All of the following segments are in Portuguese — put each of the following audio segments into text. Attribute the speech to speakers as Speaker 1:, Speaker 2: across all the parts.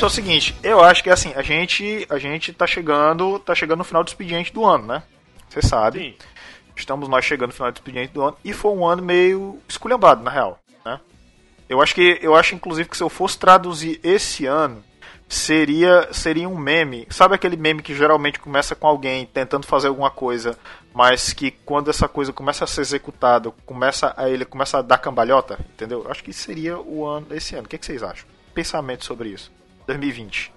Speaker 1: É o seguinte, eu acho que assim, a gente, a gente tá chegando, tá chegando no final do expediente do ano, né? Você sabe.
Speaker 2: Sim.
Speaker 1: Estamos nós chegando no final do expediente do ano e foi um ano meio esculhambado, na real, né? Eu acho que eu acho inclusive que se eu fosse traduzir esse ano, seria seria um meme. Sabe aquele meme que geralmente começa com alguém tentando fazer alguma coisa, mas que quando essa coisa começa a ser executada, começa a ele começa a dar cambalhota, entendeu? Acho que seria o ano esse ano. O que, que vocês acham? Pensamento sobre isso. 2020.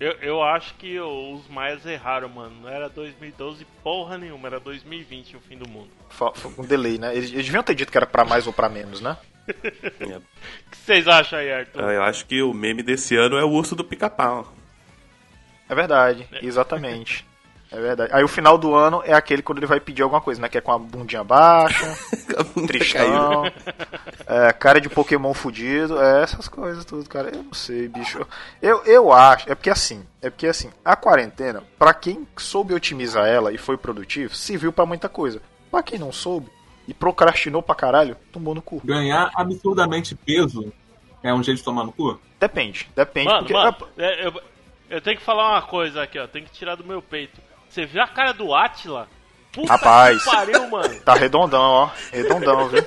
Speaker 2: Eu, eu acho que os maias erraram, mano. Não era 2012 porra nenhuma, era 2020 o fim do mundo.
Speaker 1: Fa- Com delay, né? Eles, eles deviam ter dito que era pra mais ou pra menos, né?
Speaker 2: O que vocês acham aí, Arthur?
Speaker 3: Ah, Eu acho que o meme desse ano é o urso do pica-pau.
Speaker 1: É verdade, exatamente. É verdade. Aí o final do ano é aquele quando ele vai pedir alguma coisa, né? Que é com a bundinha baixa,
Speaker 3: A bunda caiu.
Speaker 1: tristão, é, cara de Pokémon fudido, é, essas coisas tudo, cara. Eu não sei, bicho. Eu, eu acho, é porque assim, é porque assim, a quarentena, pra quem soube otimizar ela e foi produtivo, serviu pra muita coisa. Pra quem não soube e procrastinou pra caralho, tomou no cu.
Speaker 4: Ganhar absurdamente peso é um jeito de tomar no cu?
Speaker 1: Depende, depende.
Speaker 2: Mano,
Speaker 1: porque,
Speaker 2: mano, é, eu, eu tenho que falar uma coisa aqui, ó. Tem que tirar do meu peito. Você viu a cara do Atila? Puta
Speaker 1: Rapaz.
Speaker 2: que pariu, mano.
Speaker 1: Tá redondão, ó. Redondão, viu?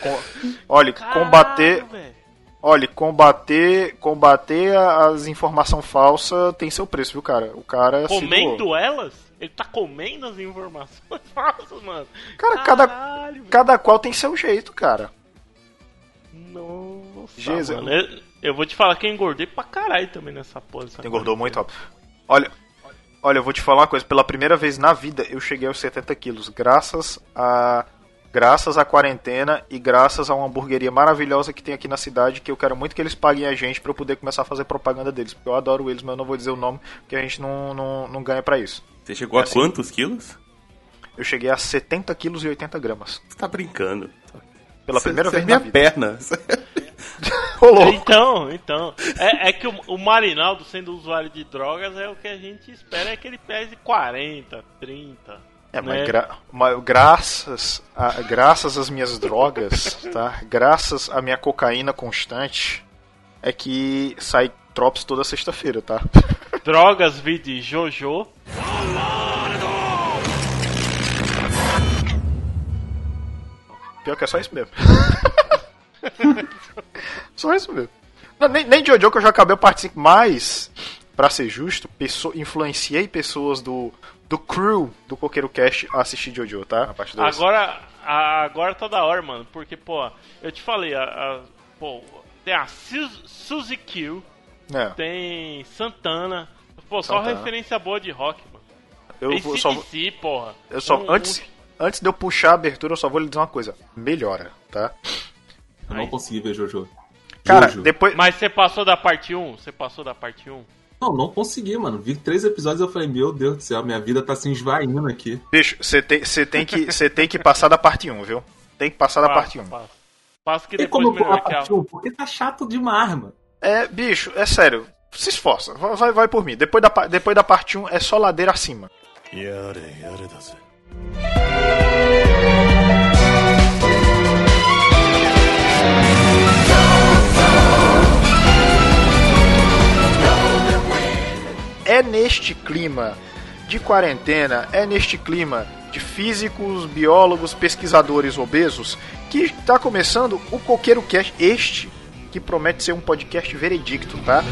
Speaker 1: Com- Olha,
Speaker 2: Caralho,
Speaker 1: combater,
Speaker 2: velho.
Speaker 1: olha, combater, combater as informações falsas tem seu preço, viu, cara? O cara.
Speaker 2: Comendo elas? Ele tá comendo as informações falsas, mano.
Speaker 1: Cara, cada,
Speaker 2: Caralho, velho.
Speaker 1: cada qual tem seu jeito, cara.
Speaker 2: Nossa,
Speaker 1: Jesus.
Speaker 2: mano. Eu, eu vou te falar que eu engordei pra caralho também nessa dessa
Speaker 1: Engordou muito, ó. Olha, olha, eu vou te falar uma coisa. Pela primeira vez na vida, eu cheguei aos 70 quilos, graças a graças à quarentena e graças a uma hamburgueria maravilhosa que tem aqui na cidade, que eu quero muito que eles paguem a gente pra eu poder começar a fazer propaganda deles, porque eu adoro eles, mas eu não vou dizer o nome, porque a gente não, não, não ganha pra isso.
Speaker 3: Você chegou
Speaker 1: É
Speaker 3: a
Speaker 1: assim.
Speaker 3: quantos quilos?
Speaker 1: Eu cheguei a 70 quilos e 80 gramas.
Speaker 3: Você tá brincando.
Speaker 1: Pela
Speaker 3: Você-
Speaker 1: primeira
Speaker 3: você é
Speaker 1: vez na
Speaker 3: minha
Speaker 1: vida.
Speaker 3: perna.
Speaker 2: Então, então. É, é que o, o Marinaldo, sendo usuário de drogas, é o que a gente espera é que ele pese 40, 30.
Speaker 1: É, mas,
Speaker 2: né?
Speaker 1: gra- mas graças, a, graças às minhas drogas, tá? Graças à minha cocaína constante, é que sai drops toda sexta-feira, tá?
Speaker 2: Drogas, vide Jojo.
Speaker 1: Pior que é só isso mesmo. só isso mesmo. Não, nem, nem Jojo que eu já acabei participando, mas, pra ser justo, pesso- influenciei pessoas do, do crew do Coqueiro Cast a assistir Jojo, tá? A parte dois.
Speaker 2: Agora, a- agora tá da hora, mano. Porque, pô, eu te falei, a, a- pô, tem a Suzy Q,
Speaker 1: É,
Speaker 2: tem Santana. Pô, só
Speaker 1: Santana.
Speaker 2: referência boa de rock, mano.
Speaker 1: eu vou, só,
Speaker 2: porra.
Speaker 1: eu só
Speaker 2: Um-
Speaker 1: antes,
Speaker 2: um-
Speaker 1: antes de eu puxar a abertura, eu só vou lhe dizer uma coisa. Melhora, tá?
Speaker 4: Eu não
Speaker 2: Aí.
Speaker 4: consegui ver Jojo.
Speaker 1: Cara,
Speaker 4: Jojo.
Speaker 1: depois.
Speaker 2: Mas você passou da parte 1? Você passou da parte 1?
Speaker 4: Não, não consegui, mano. Vi três episódios e eu falei, meu Deus do céu, minha vida tá se esvaindo aqui.
Speaker 1: Bicho, você tem, você tem, que, você tem que passar da parte 1, viu? Tem que passar da parte 1.
Speaker 2: Passa, passa que
Speaker 4: Tem
Speaker 2: depois
Speaker 4: como eu pular
Speaker 2: melhor
Speaker 4: a parte 1? Porque tá chato demais, mano.
Speaker 1: É, bicho, é sério. Se esforça, vai, vai, por mim. Depois da, depois da parte 1 é só ladeira acima.
Speaker 5: やれ
Speaker 1: É neste clima de quarentena, é neste clima de físicos, biólogos, pesquisadores obesos que está começando o Coqueiro Cast, este que promete ser um podcast veredicto, tá?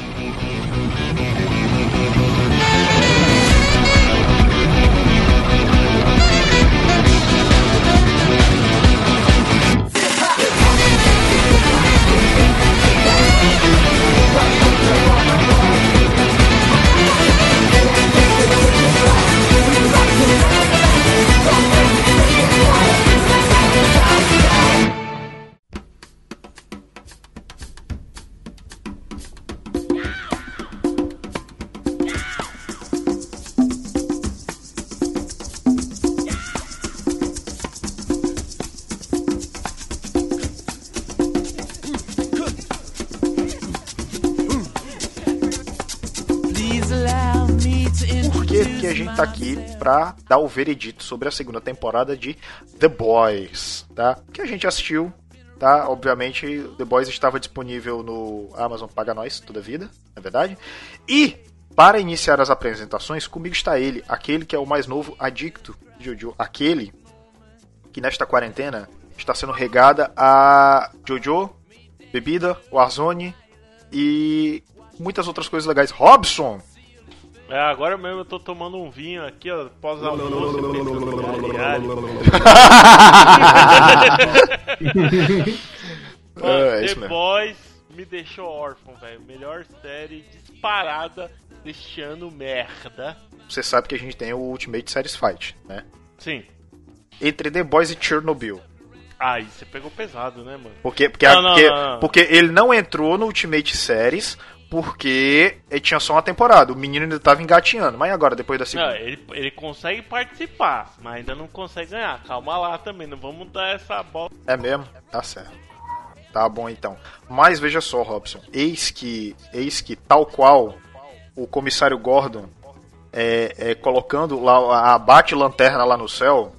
Speaker 1: Que, a gente tá aqui pra dar o veredito sobre a segunda temporada de The Boys, tá? Que a gente assistiu tá? Obviamente, The Boys estava disponível no Amazon Paga Nós toda vida, é verdade. E para iniciar as apresentações, comigo está ele, aquele que é o mais novo adicto de Jojo, aquele que nesta quarentena está sendo regada a Jojo, bebida, Warzone e muitas outras coisas legais. Robson!
Speaker 2: É, agora mesmo eu tô tomando um vinho aqui, ó, pós almoço, pensando em aliás. Mano,
Speaker 1: É, é isso
Speaker 2: The
Speaker 1: mesmo.
Speaker 2: Boys me deixou órfão, velho. Melhor série disparada deste ano, merda.
Speaker 1: Você sabe que a gente tem o Ultimate Series Fight, né?
Speaker 2: Sim.
Speaker 1: Entre The Boys e Chernobyl.
Speaker 2: Aí você pegou pesado, né, mano?
Speaker 1: Porque, porque,
Speaker 2: Não, não,
Speaker 1: porque,
Speaker 2: não.
Speaker 1: porque ele não entrou no Ultimate Series porque ele tinha só uma temporada. O menino ainda tava engatinhando. Mas agora, depois da
Speaker 2: Não,
Speaker 1: segunda?
Speaker 2: ele, ele consegue participar, mas ainda não consegue ganhar. Calma lá também, não vamos dar essa bola.
Speaker 1: É mesmo? Tá certo. Tá bom então. Mas veja só, Robson. Eis que, eis que tal qual o comissário Gordon é, é, colocando lá a bate-lanterna lá no céu,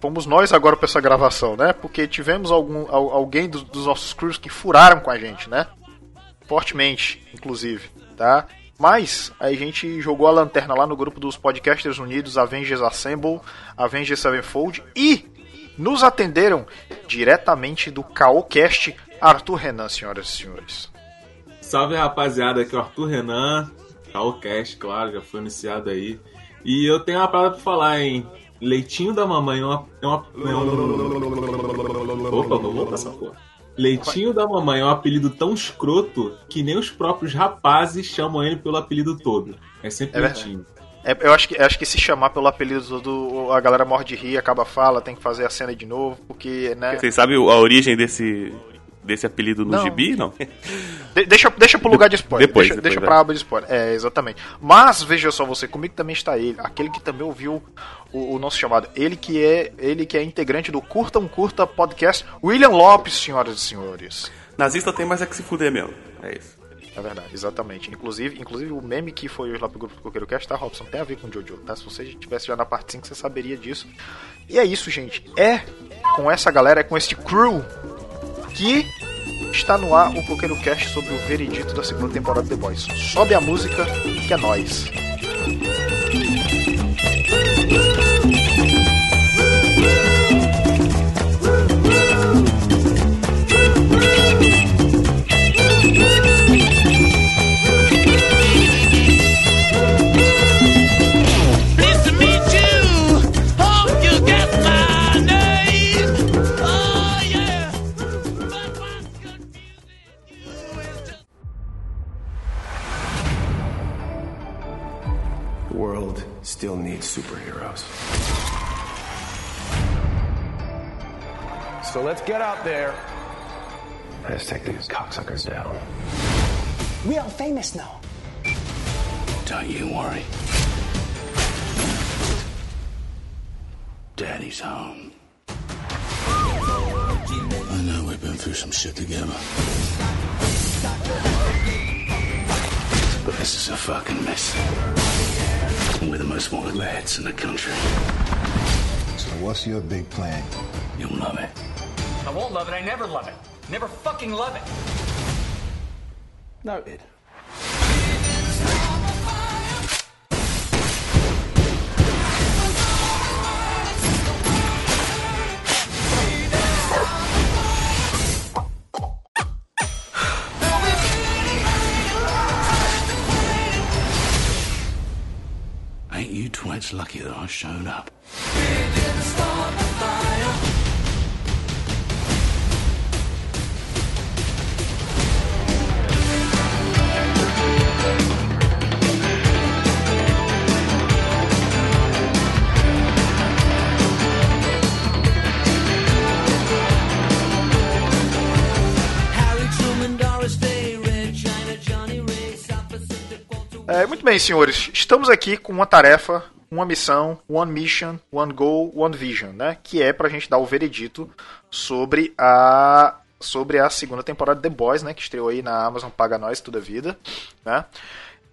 Speaker 1: fomos nós agora pra essa gravação, né? Porque tivemos algum, al- alguém dos, dos nossos crews que furaram com a gente, né? Fortemente, inclusive, tá? Mas a gente jogou a lanterna lá no grupo dos Podcasters Unidos, Avengers Assemble, Avengers Sevenfold e nos atenderam diretamente do Caocast Arthur Renan, senhoras e senhores.
Speaker 4: Salve rapaziada, aqui é o Arthur Renan, Calcast, claro, já foi anunciado aí. E eu tenho uma parada pra falar, hein? Leitinho da mamãe é uma. É uma é. Opa, vou voltar essa porra. Leitinho da mamãe é um apelido tão escroto que nem os próprios rapazes chamam ele pelo apelido todo. É sempre
Speaker 1: É.
Speaker 4: Leitinho.
Speaker 1: É, eu acho que, acho que se chamar pelo apelido do. A galera morre de rir, acaba a fala, tem que fazer a cena de novo, porque, né?
Speaker 3: Vocês sabem a origem desse, desse apelido no
Speaker 1: Não.
Speaker 3: gibi? Não.
Speaker 1: De- deixa, deixa pro lugar de spoiler.
Speaker 3: Depois,
Speaker 1: deixa,
Speaker 3: depois,
Speaker 1: deixa pra aba de spoiler. É, exatamente. Mas veja só você, comigo também está ele, aquele que também ouviu o, o nosso chamado. Ele que é ele que é integrante do Curta um Curta podcast, William Lopes, senhoras e senhores.
Speaker 3: Nazista tem mais é que se fuder mesmo. É isso.
Speaker 1: É verdade, exatamente. Inclusive, inclusive o meme que foi hoje lá pro grupo do Coqueiro Cast, tá, Robson? Tem a ver com o Jojo, tá? Se você estivesse já na parte 5, você saberia disso. E é isso, gente. É com essa galera, é com este crew que está no ar o Coqueiro Cast sobre o veredito da segunda temporada de The Boys. Sobe a música que é nós.
Speaker 6: Get
Speaker 5: out there. Let's take these cocksuckers down.
Speaker 7: We are famous now.
Speaker 5: Don't you worry. Daddy's home. I know we've been through some shit together. But this is a fucking mess. And we're the most wanted lads in the country.
Speaker 8: So what's your big plan?
Speaker 5: You'll love it.
Speaker 7: I won't love it. I never love it. Never fucking love it.
Speaker 5: Noted. Ain't you twits lucky that I showed up?
Speaker 1: É, muito bem, senhores. Estamos aqui com uma tarefa, uma missão, one mission, one goal, one vision, né? Que é pra gente dar o veredito sobre a sobre a segunda temporada de The Boys, né? Que estreou aí na Amazon Paga Nós toda a vida, né?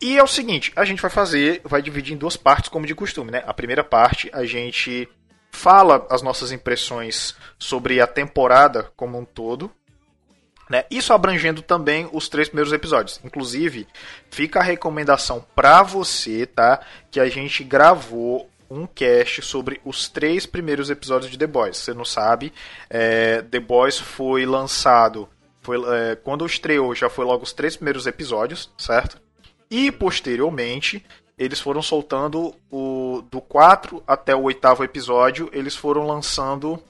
Speaker 1: E é o seguinte, a gente vai fazer, vai dividir em duas partes, como de costume, né? A primeira parte a gente fala as nossas impressões sobre a temporada como um todo, Né? Isso abrangendo também os três primeiros episódios. Inclusive, fica a recomendação pra você, tá? Que a gente gravou um cast sobre os três primeiros episódios de The Boys. Você não sabe, é, The Boys foi lançado. Foi, é, quando estreou, já foi logo os três primeiros episódios, certo? E posteriormente, eles foram soltando o do 4 até o oitavo episódio, eles foram lançando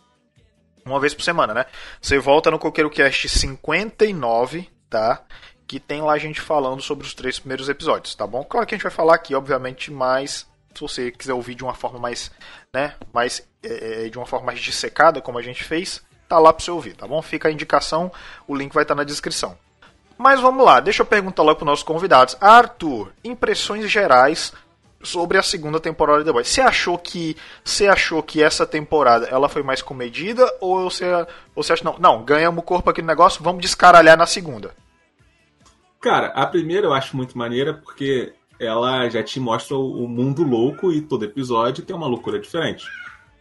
Speaker 1: uma vez por semana, né? Você volta no Coqueiro Cast 59, tá? Que tem lá a gente falando sobre os três primeiros episódios, tá bom? Claro que a gente vai falar aqui, obviamente, mais se você quiser ouvir de uma forma mais, né, mais é, de uma forma mais dissecada, como a gente fez, tá lá para você ouvir, tá bom? Fica a indicação, o link vai estar na descrição. Mas vamos lá, deixa eu perguntar logo para nossos convidados. Arthur, impressões gerais sobre a segunda temporada de The Boys. Você achou que você achou que essa temporada ela foi mais comedida ou você você acha não, não, ganhamos corpo aqui no negócio, vamos descaralhar na segunda.
Speaker 4: Cara, a primeira eu acho muito maneira porque ela já te mostra o mundo louco e todo episódio tem uma loucura diferente.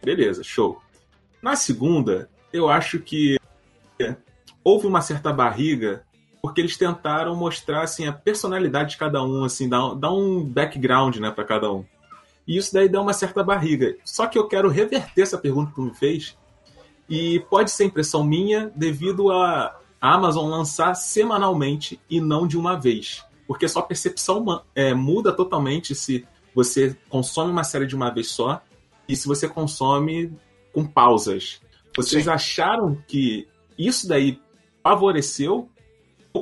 Speaker 4: Beleza, show. Na segunda, eu acho que houve uma certa barriga porque eles tentaram mostrar assim a personalidade de cada um, assim, dar, dar um background, né, para cada um. E isso daí dá uma certa barriga. Só que eu quero reverter essa pergunta que tu me fez. E pode ser impressão minha devido a Amazon lançar semanalmente e não de uma vez. Porque sua percepção é, muda totalmente se você consome uma série de uma vez só e se você consome com pausas. Vocês
Speaker 1: Sim.
Speaker 4: acharam que isso daí favoreceu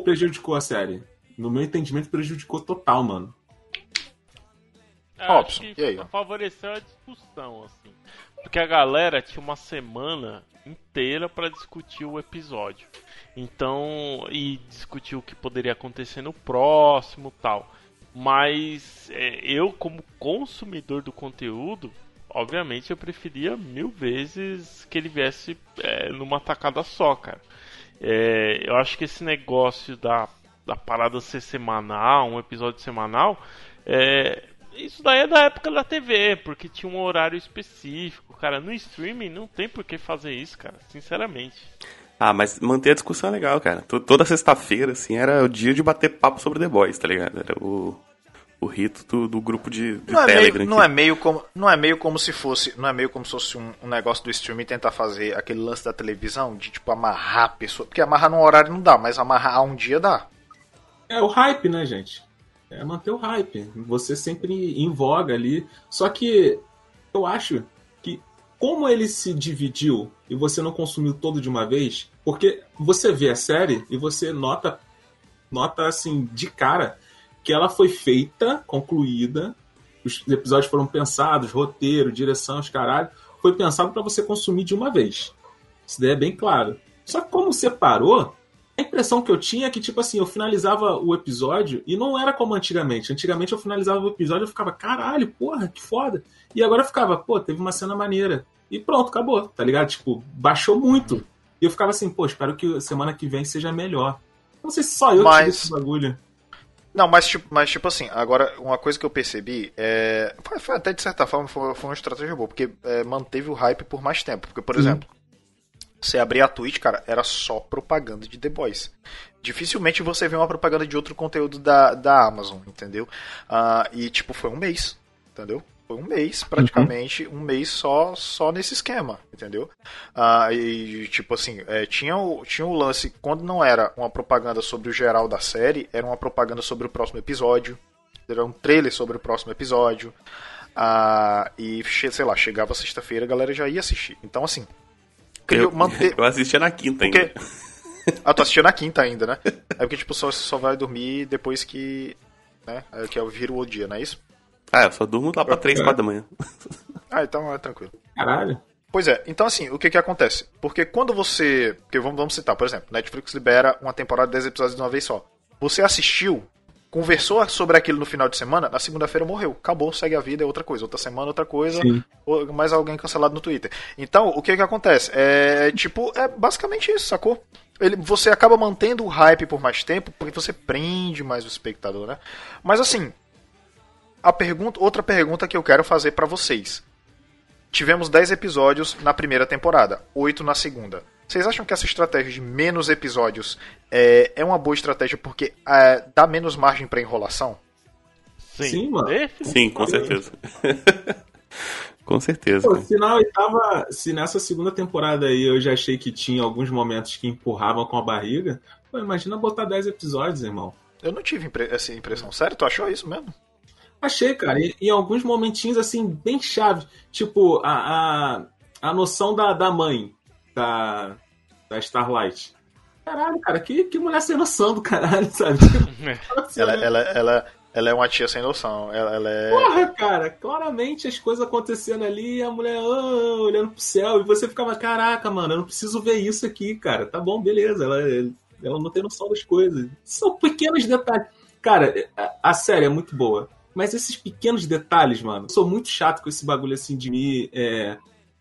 Speaker 4: prejudicou a série? No meu entendimento, prejudicou total, mano.
Speaker 2: Eu
Speaker 1: Robson, e aí,
Speaker 2: favoreceu a discussão, assim. Porque a galera tinha uma semana inteira pra discutir o episódio. Então, e discutir o que poderia acontecer no próximo tal. Mas é, eu, como consumidor do conteúdo, obviamente eu preferia mil vezes que ele viesse é, numa tacada só, cara. É, eu acho que esse negócio da, da parada ser semanal, um episódio semanal, é, isso daí é da época da TV, porque tinha um horário específico, cara. No streaming não tem por que fazer isso, cara, sinceramente.
Speaker 3: Ah, mas manter a discussão é legal, cara. To- Toda sexta-feira, assim, era o dia de bater papo sobre The Boys, tá ligado? Era o, o rito do, do grupo de, de
Speaker 1: Não é,
Speaker 3: Telegram.
Speaker 1: meio, não
Speaker 3: que-
Speaker 1: é meio como não é meio como se fosse não é meio como se fosse um, um negócio do streaming tentar fazer aquele lance da televisão de tipo amarrar a pessoa porque amarrar num horário não dá mas amarrar a um dia dá
Speaker 4: É o hype, né, gente? É manter o hype. Você sempre em voga ali. Só que eu acho que como ele se dividiu e você não consumiu todo de uma vez, porque você vê a série e você nota nota assim de cara que ela foi feita, concluída, os episódios foram pensados, roteiro, direção, os caralho, foi pensado para você consumir de uma vez. Isso daí é bem claro. Só que como separou, a impressão que eu tinha é que, tipo assim, eu finalizava o episódio e não era como antigamente. Antigamente eu finalizava o episódio e eu ficava, caralho, porra, que foda. E agora eu ficava, pô, teve uma cena maneira. E pronto, acabou, tá ligado? Tipo, baixou muito. E eu ficava assim, pô, espero que semana que vem seja melhor. Não sei se só eu
Speaker 1: Mas-
Speaker 4: tive esse bagulho.
Speaker 1: Não mas tipo mas tipo assim agora uma coisa que eu percebi é foi, foi até de certa forma foi, foi uma estratégia boa porque é, manteve o hype por mais tempo porque por exemplo você abrir a Twitch, cara, era só propaganda de The Boys. Dificilmente você vê uma propaganda de outro conteúdo da, da Amazon, entendeu? Ah, e, tipo, foi um mês, entendeu? Foi um mês, praticamente, um mês só só nesse esquema, entendeu? Ah, e, tipo assim, é, tinha, o, tinha o lance, quando não era uma propaganda sobre o geral da série, era uma propaganda sobre o próximo episódio, era um trailer sobre o próximo episódio. Ah, e, sei lá, chegava sexta-feira, a galera já ia assistir. Então, assim, criou,
Speaker 3: Eu,
Speaker 1: manter,
Speaker 3: eu assistia na quinta ainda.
Speaker 1: porque... Ah, tu assistiu na quinta ainda, né? É porque, tipo, só, só vai dormir depois que. Né? É, que é o vira o dia, não é isso?
Speaker 3: Ah, eu só durmo lá pra 3, 4 da manhã.
Speaker 1: Ah, então é tranquilo.
Speaker 4: Caralho.
Speaker 1: Pois é, então assim, o que que acontece? Porque quando você. Porque vamos, vamos citar, por exemplo, Netflix libera uma temporada de 10 episódios de uma vez só. Você assistiu, conversou sobre aquilo no final de semana, na segunda-feira morreu. Acabou, segue a vida, é outra coisa. Outra semana, outra coisa. Ou mais alguém cancelado no Twitter. Então, o que que acontece? É tipo, é basicamente isso, sacou? Ele, você acaba mantendo o hype por mais tempo porque você prende mais o espectador, né? Mas assim, a pergunta, outra pergunta que eu quero fazer pra vocês. Tivemos 10 episódios na primeira temporada, 8 na segunda. Vocês acham que essa estratégia de menos episódios é, é uma boa estratégia porque é, dá menos margem pra enrolação?
Speaker 2: Sim,
Speaker 4: Sim, mano.
Speaker 3: Sim, com certeza. com certeza.
Speaker 4: Pô, se na oitava, se nessa segunda temporada aí eu já achei que tinha alguns momentos que empurravam com a barriga, pô, imagina botar 10 episódios, irmão.
Speaker 1: Eu não tive impre- essa impressão. Sério, tu achou isso mesmo?
Speaker 4: Achei, cara, em, em alguns momentinhos assim, bem chaves. Tipo, a, a, a noção da, da mãe da, da Starlight. Caralho, cara, que, que mulher sem noção do caralho, sabe?
Speaker 1: Ela, ela, ela, ela é uma tia sem noção. Ela, ela é.
Speaker 4: Porra, cara, claramente as coisas acontecendo ali, a mulher ah, olhando pro céu, e você ficava, caraca, mano, eu não preciso ver isso aqui, cara. Tá bom, beleza, ela, ela não tem noção das coisas. São pequenos detalhes. Cara, a, a série é muito boa. Mas esses pequenos detalhes, mano, eu sou muito chato com esse bagulho assim de me. é,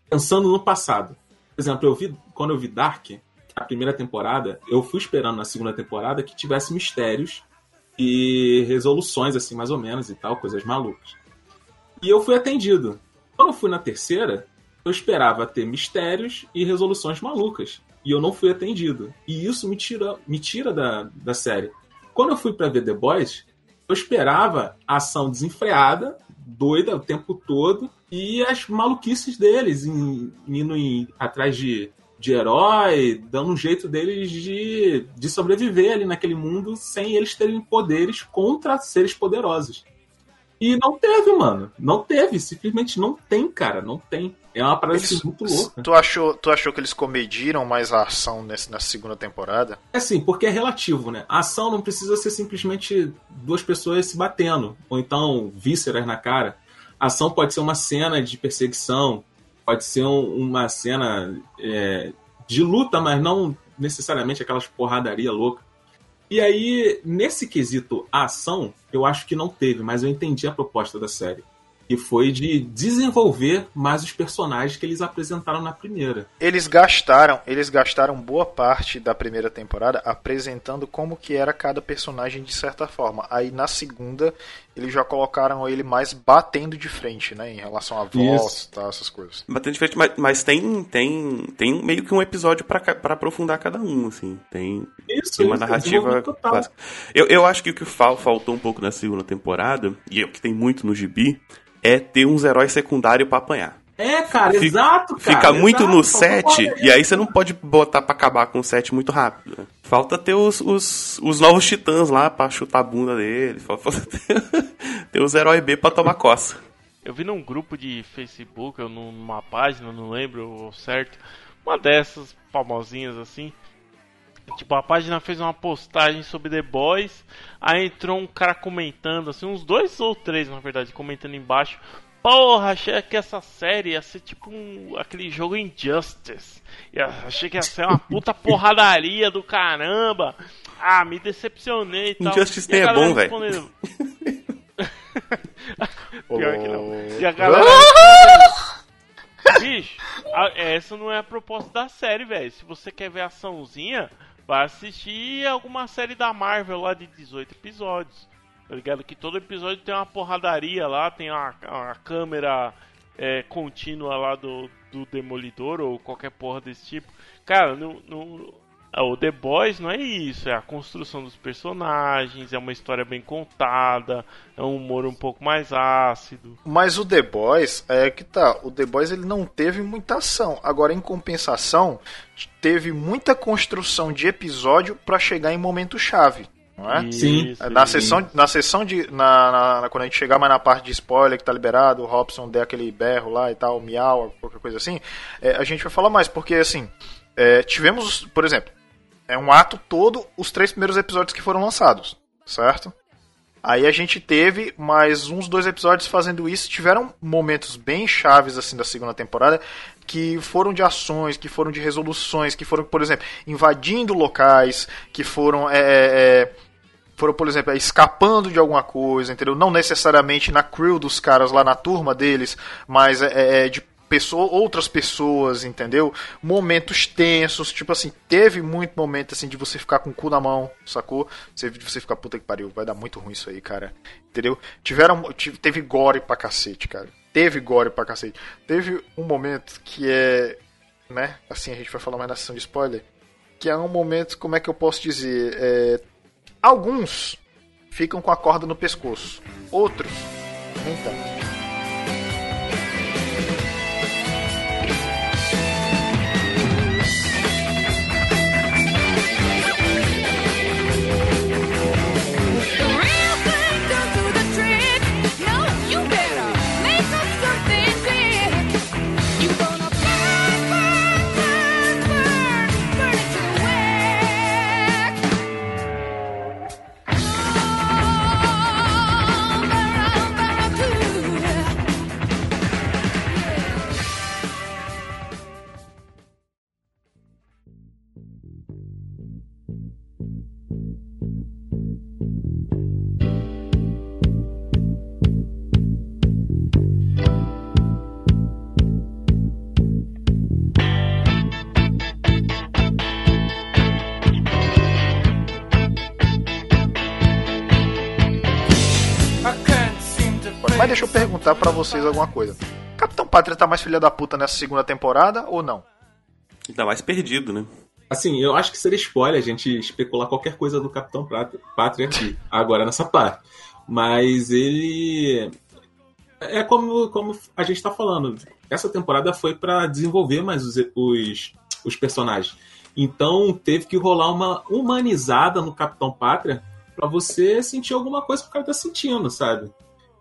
Speaker 4: pensando no passado. Por exemplo, eu vi, quando eu vi Dark, a primeira temporada, eu fui esperando na segunda temporada que tivesse mistérios e resoluções, assim, mais ou menos e tal, coisas malucas. E eu fui atendido. Quando eu fui na terceira, eu esperava ter mistérios e resoluções malucas. E eu não fui atendido. E isso me tira, me tira da, da série. Quando eu fui pra ver The Boys, eu esperava ação desenfreada, doida o tempo todo, e as maluquices deles, em- indo em- atrás de, de herói, dando um jeito deles de, de sobreviver ali naquele mundo sem eles terem poderes contra seres poderosos. E não teve, mano. Não teve. Simplesmente não tem, cara. Não tem. É uma parada assim,
Speaker 1: Eles-
Speaker 4: muito louca.
Speaker 1: Tu achou, tu achou que eles comediram mais a ação nesse, nessa segunda temporada?
Speaker 4: É assim, porque é relativo, né? A ação não precisa ser simplesmente duas pessoas se batendo, ou então vísceras na cara. A ação pode ser uma cena de perseguição, pode ser um- uma cena é, de luta, mas não necessariamente aquelas porradaria louca. E aí, nesse quesito a ação, eu acho que não teve, mas eu entendi a proposta da série. Que foi de desenvolver mais os personagens que eles apresentaram na primeira.
Speaker 1: Eles gastaram, eles gastaram boa parte da primeira temporada apresentando como que era cada personagem de certa forma. Aí na segunda eles já colocaram ele mais batendo de frente, né, em relação a voz, tal, essas coisas.
Speaker 3: Batendo de frente, mas, mas tem, tem, tem meio que um episódio pra aprofundar cada um, assim. Tem,
Speaker 4: Isso,
Speaker 3: tem uma
Speaker 4: isso,
Speaker 3: narrativa clássica. Eu, eu acho que o que fal- faltou um pouco na segunda temporada, e é o que tem muito no gibi, é ter uns heróis secundários pra apanhar.
Speaker 4: É, cara,
Speaker 3: Fica-
Speaker 4: exato, cara.
Speaker 3: Fica muito
Speaker 4: exato,
Speaker 3: no
Speaker 4: faltou
Speaker 3: 7,
Speaker 4: uma-
Speaker 3: e aí você não pode botar pra acabar com o 7 muito rápido. né? Falta ter os, os, os novos titãs lá pra chutar a bunda dele. Falta ter, ter os heróis B pra tomar coça.
Speaker 2: Eu vi num grupo de Facebook, ou numa página, não lembro o certo, uma dessas famosinhas assim. Tipo, a página fez uma postagem sobre The Boys, aí entrou um cara comentando, assim, uns dois ou três, na verdade, comentando embaixo. Porra, achei que essa série ia ser tipo um, aquele jogo Injustice. Achei que ia ser uma puta porradaria do caramba. Ah, me decepcionei e tal.
Speaker 3: Injustice nem é bom, velho.
Speaker 2: Pior que não. E a galera. Bicho, essa não é a proposta da série, velho. Se você quer ver açãozinha, vai assistir alguma série da Marvel lá de 18 episódios. Tá ligado? Que todo episódio tem uma porradaria lá, tem uma, uma câmera é, contínua lá do, do Demolidor ou qualquer porra desse tipo. Cara, no, no- ah, o The Boys não é isso, é a construção dos personagens, é uma história bem contada, é um humor um pouco mais ácido.
Speaker 1: Mas o The Boys, é que tá, o The Boys ele não teve muita ação. Agora, em compensação, teve muita construção de episódio pra chegar em momento chave, não é?
Speaker 4: Sim.
Speaker 2: Isso,
Speaker 1: Na sessão, na sessão de. Na, na- na- quando a gente chegar mais na parte de spoiler que tá liberado, o Robson der aquele berro lá e tal, miau, qualquer coisa assim, é, a gente vai falar mais, porque assim, é, tivemos, por exemplo, é um ato todo os três primeiros episódios que foram lançados, certo? Aí a gente teve mais uns dois episódios fazendo isso. Tiveram momentos bem chaves assim da segunda temporada que foram de ações, que foram de resoluções, que foram, por exemplo, invadindo locais, que foram é, é, foram, por exemplo, escapando de alguma coisa, entendeu? Não necessariamente na crew dos caras lá na turma deles, mas é, é, de pessoa, outras pessoas, entendeu? Momentos tensos, tipo assim, teve muito momento assim de você ficar com o cu na mão, sacou? Você, você ficar, puta que pariu, vai dar muito ruim isso aí, cara. Entendeu? Tiveram, tive- teve gore pra cacete, cara. Teve gore pra cacete. Teve um momento que é né? Assim a gente vai falar mais na sessão de spoiler. Que é um momento, como é que eu posso dizer? É, alguns ficam com a corda no pescoço, outros nem tanto. Perguntar pra vocês alguma coisa. Capitão Pátria tá mais filha da puta nessa segunda temporada ou não?
Speaker 3: Ele tá mais perdido, né?
Speaker 4: Assim, eu acho que seria spoiler a gente especular qualquer coisa do Capitão Pátria aqui, agora nessa parte. Mas ele. É como, como a gente tá falando. Essa temporada foi pra desenvolver mais os, os, os personagens. Então teve que rolar uma humanizada no Capitão Pátria pra você sentir alguma coisa que o cara tá sentindo, sabe?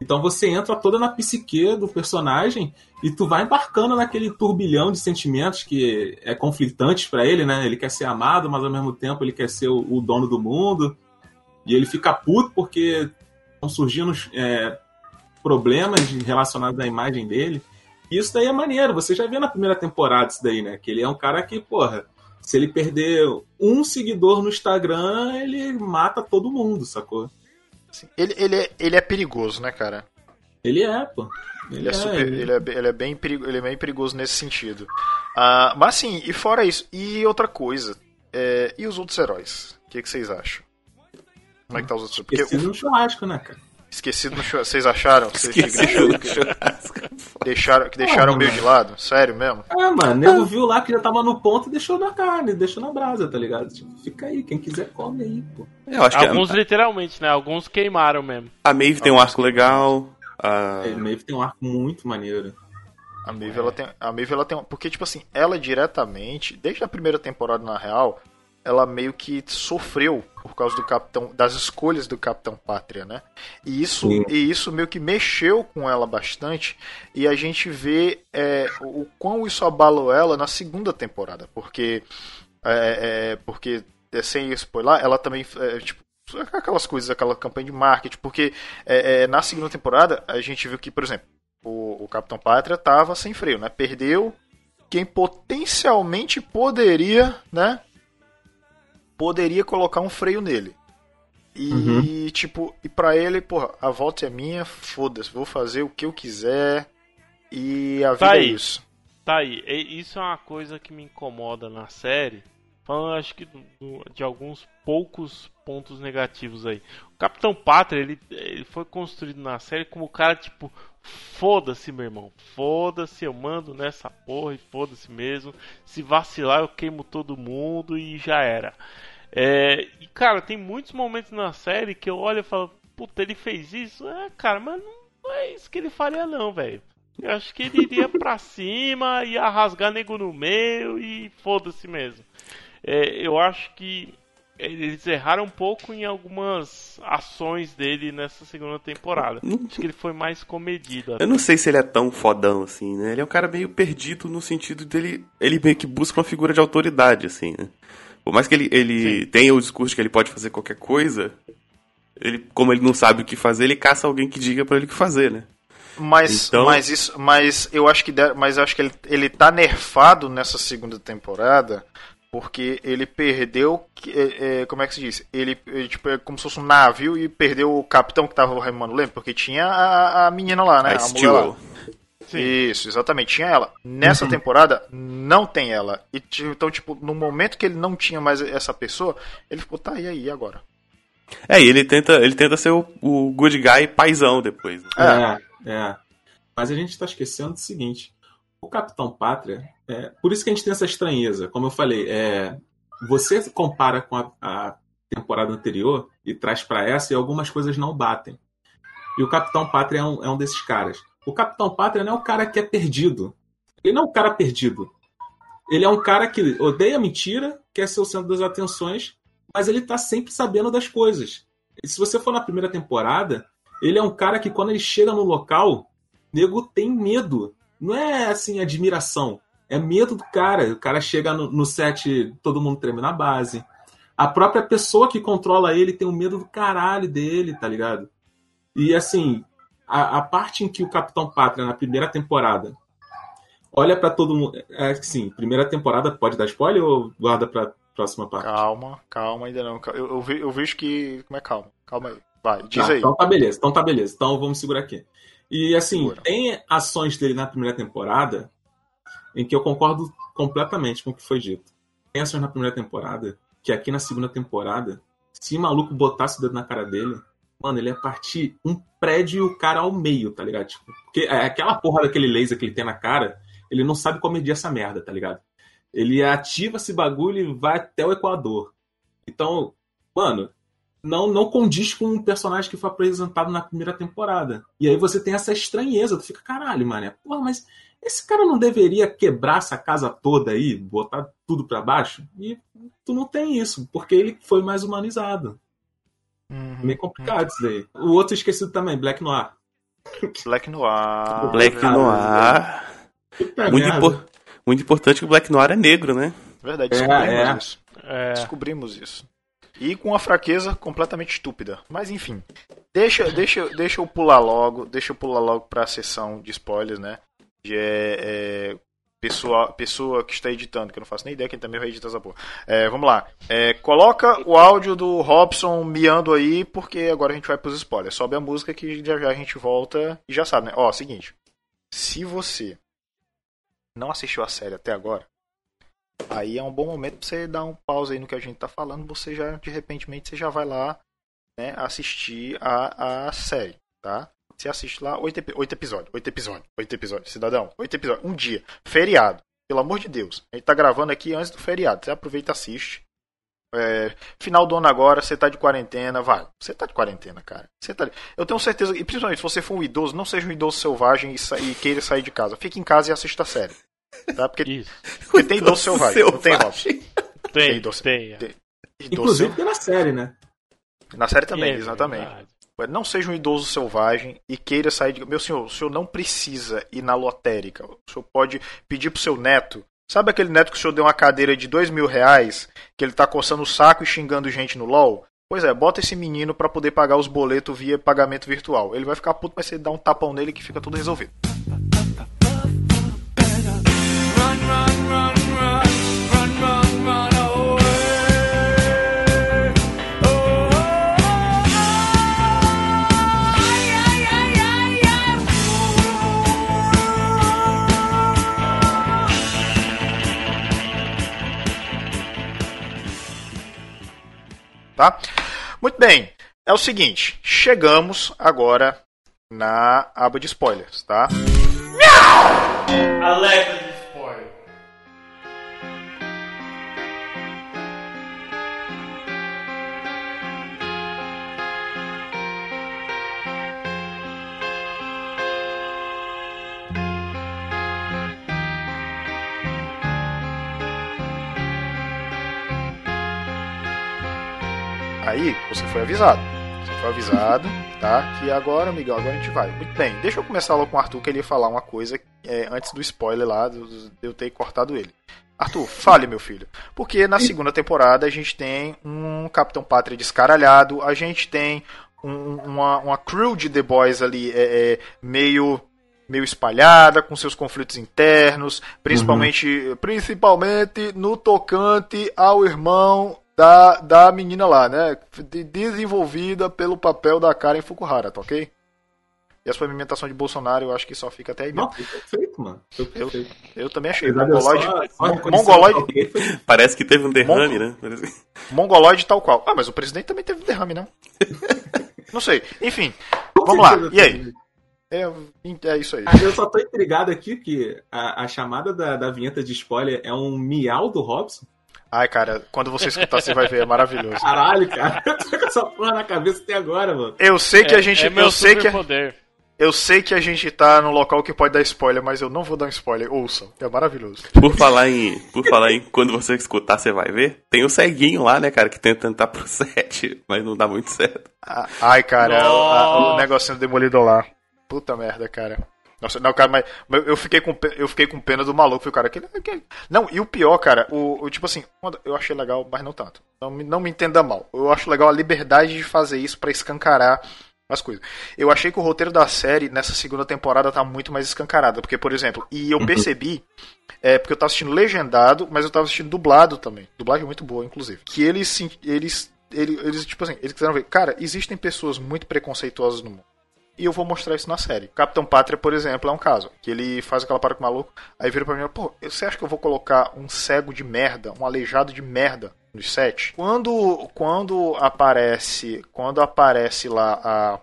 Speaker 4: Então você entra toda na psique do personagem e tu vai embarcando naquele turbilhão de sentimentos que é conflitante pra ele, né? Ele quer ser amado, mas ao mesmo tempo ele quer ser o, o dono do mundo. E ele fica puto porque estão surgindo é, problemas relacionados à imagem dele. E isso daí é maneiro. Você já viu na primeira temporada isso daí, né? Que ele é um cara que, porra, se ele perder um seguidor no Instagram, ele mata todo mundo, sacou?
Speaker 1: Assim, Ele, ele, é, ele é perigoso, né, cara?
Speaker 4: Ele é, pô.
Speaker 1: Ele é, super, ele é, ele é bem perigo, ele é bem perigoso nesse sentido. Ah, mas assim, e fora isso, e outra coisa, é, e os outros heróis? O que, que vocês acham? Como é que tá os outros? Porque o-
Speaker 4: no churrasco, né, cara?
Speaker 1: Esquecido no churrasco. Vocês acharam? Vocês que
Speaker 3: Esquecido
Speaker 1: deixaram,
Speaker 3: no
Speaker 1: que
Speaker 3: churrasco.
Speaker 1: deixaram, que deixaram
Speaker 4: Ah,
Speaker 1: meio
Speaker 4: mano.
Speaker 1: de lado? Sério mesmo?
Speaker 4: É, mano, nego viu lá que já tava no ponto e deixou na carne, deixou na brasa, tá ligado? Tipo, fica aí, quem quiser come aí, pô.
Speaker 3: Eu acho que
Speaker 2: Alguns
Speaker 3: a,
Speaker 2: literalmente, né? Alguns queimaram mesmo.
Speaker 3: a Maeve tem um arco legal. A...
Speaker 4: Ele meio que tem um arco muito maneiro.
Speaker 1: A Maeve, ela tem, a Maeve, ela tem, porque tipo assim, ela diretamente, desde a primeira temporada na real, ela meio que sofreu por causa do Capitão, das escolhas do Capitão Pátria, né? E isso,
Speaker 4: Sim.
Speaker 1: e isso meio que mexeu com ela bastante, e a gente vê é, o quão isso abalou ela na segunda temporada, porque é, é, porque é, sem spoiler, ela também é, tipo aquelas coisas, aquela campanha de marketing, porque é, na segunda temporada a gente viu que, por exemplo, o, o Capitão Pátria tava sem freio, né? Perdeu quem potencialmente poderia, né? Poderia colocar um freio nele. E, tipo, e pra ele, porra, a volta é minha, foda-se, vou fazer o que eu quiser. E a vida
Speaker 2: Tá
Speaker 1: é
Speaker 2: aí.
Speaker 1: isso.
Speaker 2: Tá aí, e isso é uma coisa que me incomoda na série. Falando, acho que do- de alguns poucos pontos negativos aí. O Capitão Pátria, ele, ele foi construído na série como o cara, tipo, foda-se, meu irmão. Foda-se, eu mando nessa porra e foda-se mesmo. Se vacilar, eu queimo todo mundo e já era. É, e, cara, tem muitos momentos na série que eu olho e falo, puta, ele fez isso? É, cara, mas não, não é isso que ele faria, não, velho. Eu acho que ele iria pra cima, ia rasgar nego no meio e foda-se mesmo. É, eu acho que eles erraram um pouco em algumas ações dele nessa segunda temporada. Acho que ele foi mais comedido.
Speaker 3: Eu não sei se ele é tão fodão assim, né? Ele é um cara meio perdido no sentido dele. Ele meio que busca uma figura de autoridade, assim, né? Por mais que ele, ele tenha o discurso de que ele pode fazer qualquer coisa, ele, como ele não sabe o que fazer, ele caça alguém que diga pra ele o que fazer, né?
Speaker 1: Mas,
Speaker 3: Então-
Speaker 1: mas isso, mas eu acho que, mas eu acho que ele, ele tá nerfado nessa segunda temporada porque ele perdeu, que- é, é, como é que se diz? Ele, ele, tipo é como se fosse um navio e perdeu o capitão que tava remando, lembra? Porque tinha a, a menina lá, né?
Speaker 3: a
Speaker 1: a mulher lá.
Speaker 3: Steel.
Speaker 1: Isso, exatamente, tinha ela. Nessa temporada, não tem ela. E, então, tipo, no momento que ele não tinha mais essa pessoa, ele ficou, tá, e aí, e agora?
Speaker 3: É, e ele tenta, ele tenta ser o, o good guy paizão depois. né?
Speaker 4: É, é. Mas a gente tá esquecendo do seguinte: o Capitão Pátria, é, por isso que a gente tem essa estranheza. Como eu falei, é, você compara com a, a temporada anterior e traz pra essa e algumas coisas não batem. E o Capitão Pátria é um, é um desses caras. O Capitão Pátria não é o cara que é perdido. Ele não é um cara perdido. Ele é um cara que odeia mentira, quer ser o centro das atenções, mas ele tá sempre sabendo das coisas. E se você for na primeira temporada, ele é um cara que quando ele chega no local, nego tem medo. Não é assim admiração, é medo do cara. O cara chega no, no set, todo mundo treme na base. A própria pessoa que controla ele tem um medo do caralho dele, tá ligado? E assim, a, a parte em que o Capitão Pátria, na primeira temporada, olha pra todo mundo. É assim, primeira temporada pode dar spoiler ou guarda pra próxima parte?
Speaker 1: Calma, calma, ainda não. Eu, eu, eu vejo que. Como é calma? Calma aí. Vai, diz
Speaker 4: Tá,
Speaker 1: aí.
Speaker 4: Então tá beleza, então tá beleza. Então vamos segurar aqui. E assim,
Speaker 1: Segura.
Speaker 4: tem ações dele na primeira temporada em que eu concordo completamente com o que foi dito. Tem ações na primeira temporada que aqui na segunda temporada, se o maluco botasse o dedo na cara dele, mano, ele ia partir um prédio e o cara ao meio, tá ligado? Tipo, porque é aquela porra daquele laser que ele tem na cara, ele não sabe como medir essa merda, tá ligado? Ele ativa esse bagulho e vai até o Equador. Então, mano, não, não condiz com um personagem que foi apresentado na primeira temporada. E aí você tem essa estranheza, tu fica, caralho, mano, porra, mas esse cara não deveria quebrar essa casa toda aí, botar tudo pra baixo? E tu não tem isso, porque ele foi mais humanizado.
Speaker 1: Uhum.
Speaker 4: Meio complicado isso daí. O outro esquecido também, Black Noir.
Speaker 1: Black Noir.
Speaker 3: Black. Noir.
Speaker 4: Puta
Speaker 3: Muito, impor- muito importante que o Black Noir é negro, né?
Speaker 1: Verdade,
Speaker 4: É,
Speaker 1: descobrimos
Speaker 4: é.
Speaker 1: isso.
Speaker 2: É,
Speaker 1: Descobrimos isso. E com uma fraqueza completamente estúpida. Mas enfim. Deixa, deixa, deixa eu pular logo. Deixa eu pular logo pra sessão de spoilers, né? De é, é, pessoa, pessoa que está editando, que eu não faço nem ideia quem também vai editar essa porra. É, vamos lá. É, coloca o áudio do Robson miando aí, porque agora a gente vai pros spoilers. Sobe a música que já já a gente volta e já sabe, né? Ó, seguinte. Se você não assistiu a série até agora, Aí é um bom momento pra você dar um pause aí no que a gente tá falando. Você já, de repentemente, você já vai lá né, assistir a, a série, tá? Você assiste lá oito, oito episódios, oito episódios, oito episódios, cidadão, oito episódios, um dia, feriado, pelo amor de Deus. A gente tá gravando aqui antes do feriado, você aproveita e assiste. É, final do ano agora, você tá de quarentena, vai. Você tá de quarentena, cara. Você tá. Eu tenho certeza, e principalmente se você for um idoso, não seja um idoso selvagem e, sa- e queira sair de casa. Fique em casa e assista a série. Tá? Porque,
Speaker 2: isso.
Speaker 1: porque tem idoso selvagem. Não tem, Robson.
Speaker 3: Selvagem.
Speaker 2: Tem,
Speaker 1: idoso-
Speaker 2: tem.
Speaker 1: tem- Idoso
Speaker 4: Inclusive pela série, né?
Speaker 1: Na série também,
Speaker 2: É
Speaker 1: exatamente.
Speaker 2: verdade.
Speaker 1: Não seja um idoso selvagem e queira sair de. Meu senhor, o senhor não precisa ir na lotérica. O senhor pode pedir pro seu neto. Sabe aquele neto que o senhor deu uma cadeira de dois mil reais, que ele tá coçando o saco e xingando gente no LOL? Pois é, bota esse menino pra poder pagar os boletos via pagamento virtual. Ele vai ficar puto, mas você dá um tapão nele que fica tudo resolvido. Tá? Muito bem. É o seguinte, chegamos agora na aba de spoilers, tá? Aí você foi avisado. Você foi avisado, tá? Que agora, amigão, agora a gente vai. Muito bem, deixa eu começar logo com o Arthur, que ele ia falar uma coisa é, antes do spoiler lá, do- do- de eu ter cortado ele. Arthur, fale, meu filho. Porque na segunda temporada a gente tem um Capitão Pátria descaralhado, a gente tem um- uma, uma crew de The Boys ali é, é, meio meio espalhada, com seus conflitos internos, principalmente, principalmente no tocante ao irmão da, da menina lá, né? De- desenvolvida pelo papel da Karen Fukuhara, tá ok? E a pavimentação de Bolsonaro, eu acho que só fica até aí mesmo.
Speaker 4: Não, foi perfeito, mano. Foi perfeito.
Speaker 1: Eu também achei.
Speaker 4: Eu
Speaker 1: Mongoloide,
Speaker 4: só- só
Speaker 1: Mongoloide,
Speaker 3: Parece que teve um derrame, né? Parece-
Speaker 1: Mongoloide tal qual. Ah, mas o presidente também teve derrame, não? Não sei. Enfim, vamos lá. E aí? É, é isso aí.
Speaker 4: Eu só tô intrigado aqui que a, a chamada da, da vinheta de spoiler é um miau do Robson.
Speaker 1: Ai, cara, quando você escutar, você vai ver, é maravilhoso.
Speaker 4: Caralho, cara. Eu tô com essa porra na cabeça até agora, mano.
Speaker 1: Eu sei que
Speaker 2: É-
Speaker 1: a gente.
Speaker 2: é meu
Speaker 1: eu sei que.
Speaker 2: superpoder.
Speaker 1: Eu sei que a gente tá num local que pode dar spoiler, mas eu não vou dar um spoiler. Ouçam, é maravilhoso.
Speaker 3: Por falar em. Por falar em quando você escutar, você vai ver. Tem o ceguinho lá, né, cara, que tenta entrar pro set, mas não dá muito certo.
Speaker 1: Ah, Ai, cara, a- a- o negocinho demolidor lá. Puta merda, cara. Nossa, não, cara, mas mas eu fiquei com, eu fiquei com pena do maluco, o cara. Aquele, aquele- Não, e o pior, cara, o, o tipo assim, eu achei legal, mas não tanto. Não, me- não me entenda mal. Eu acho legal a liberdade de fazer isso pra escancarar as coisas. Eu achei que o roteiro da série nessa segunda temporada tá muito mais escancarado, porque, por exemplo, e eu percebi, é, porque eu tava assistindo legendado, mas eu tava assistindo dublado também. Dublagem muito boa, inclusive. Que eles, eles, eles, eles tipo assim, eles quiseram ver, cara, existem pessoas muito preconceituosas no mundo. E eu vou mostrar isso na série. Capitão Pátria, por exemplo, é um caso. Que ele faz aquela parada com o maluco, aí vira pra mim, pô, você acha que eu vou colocar um cego de merda, um aleijado de merda nos set? Quando, quando aparece, quando aparece lá a,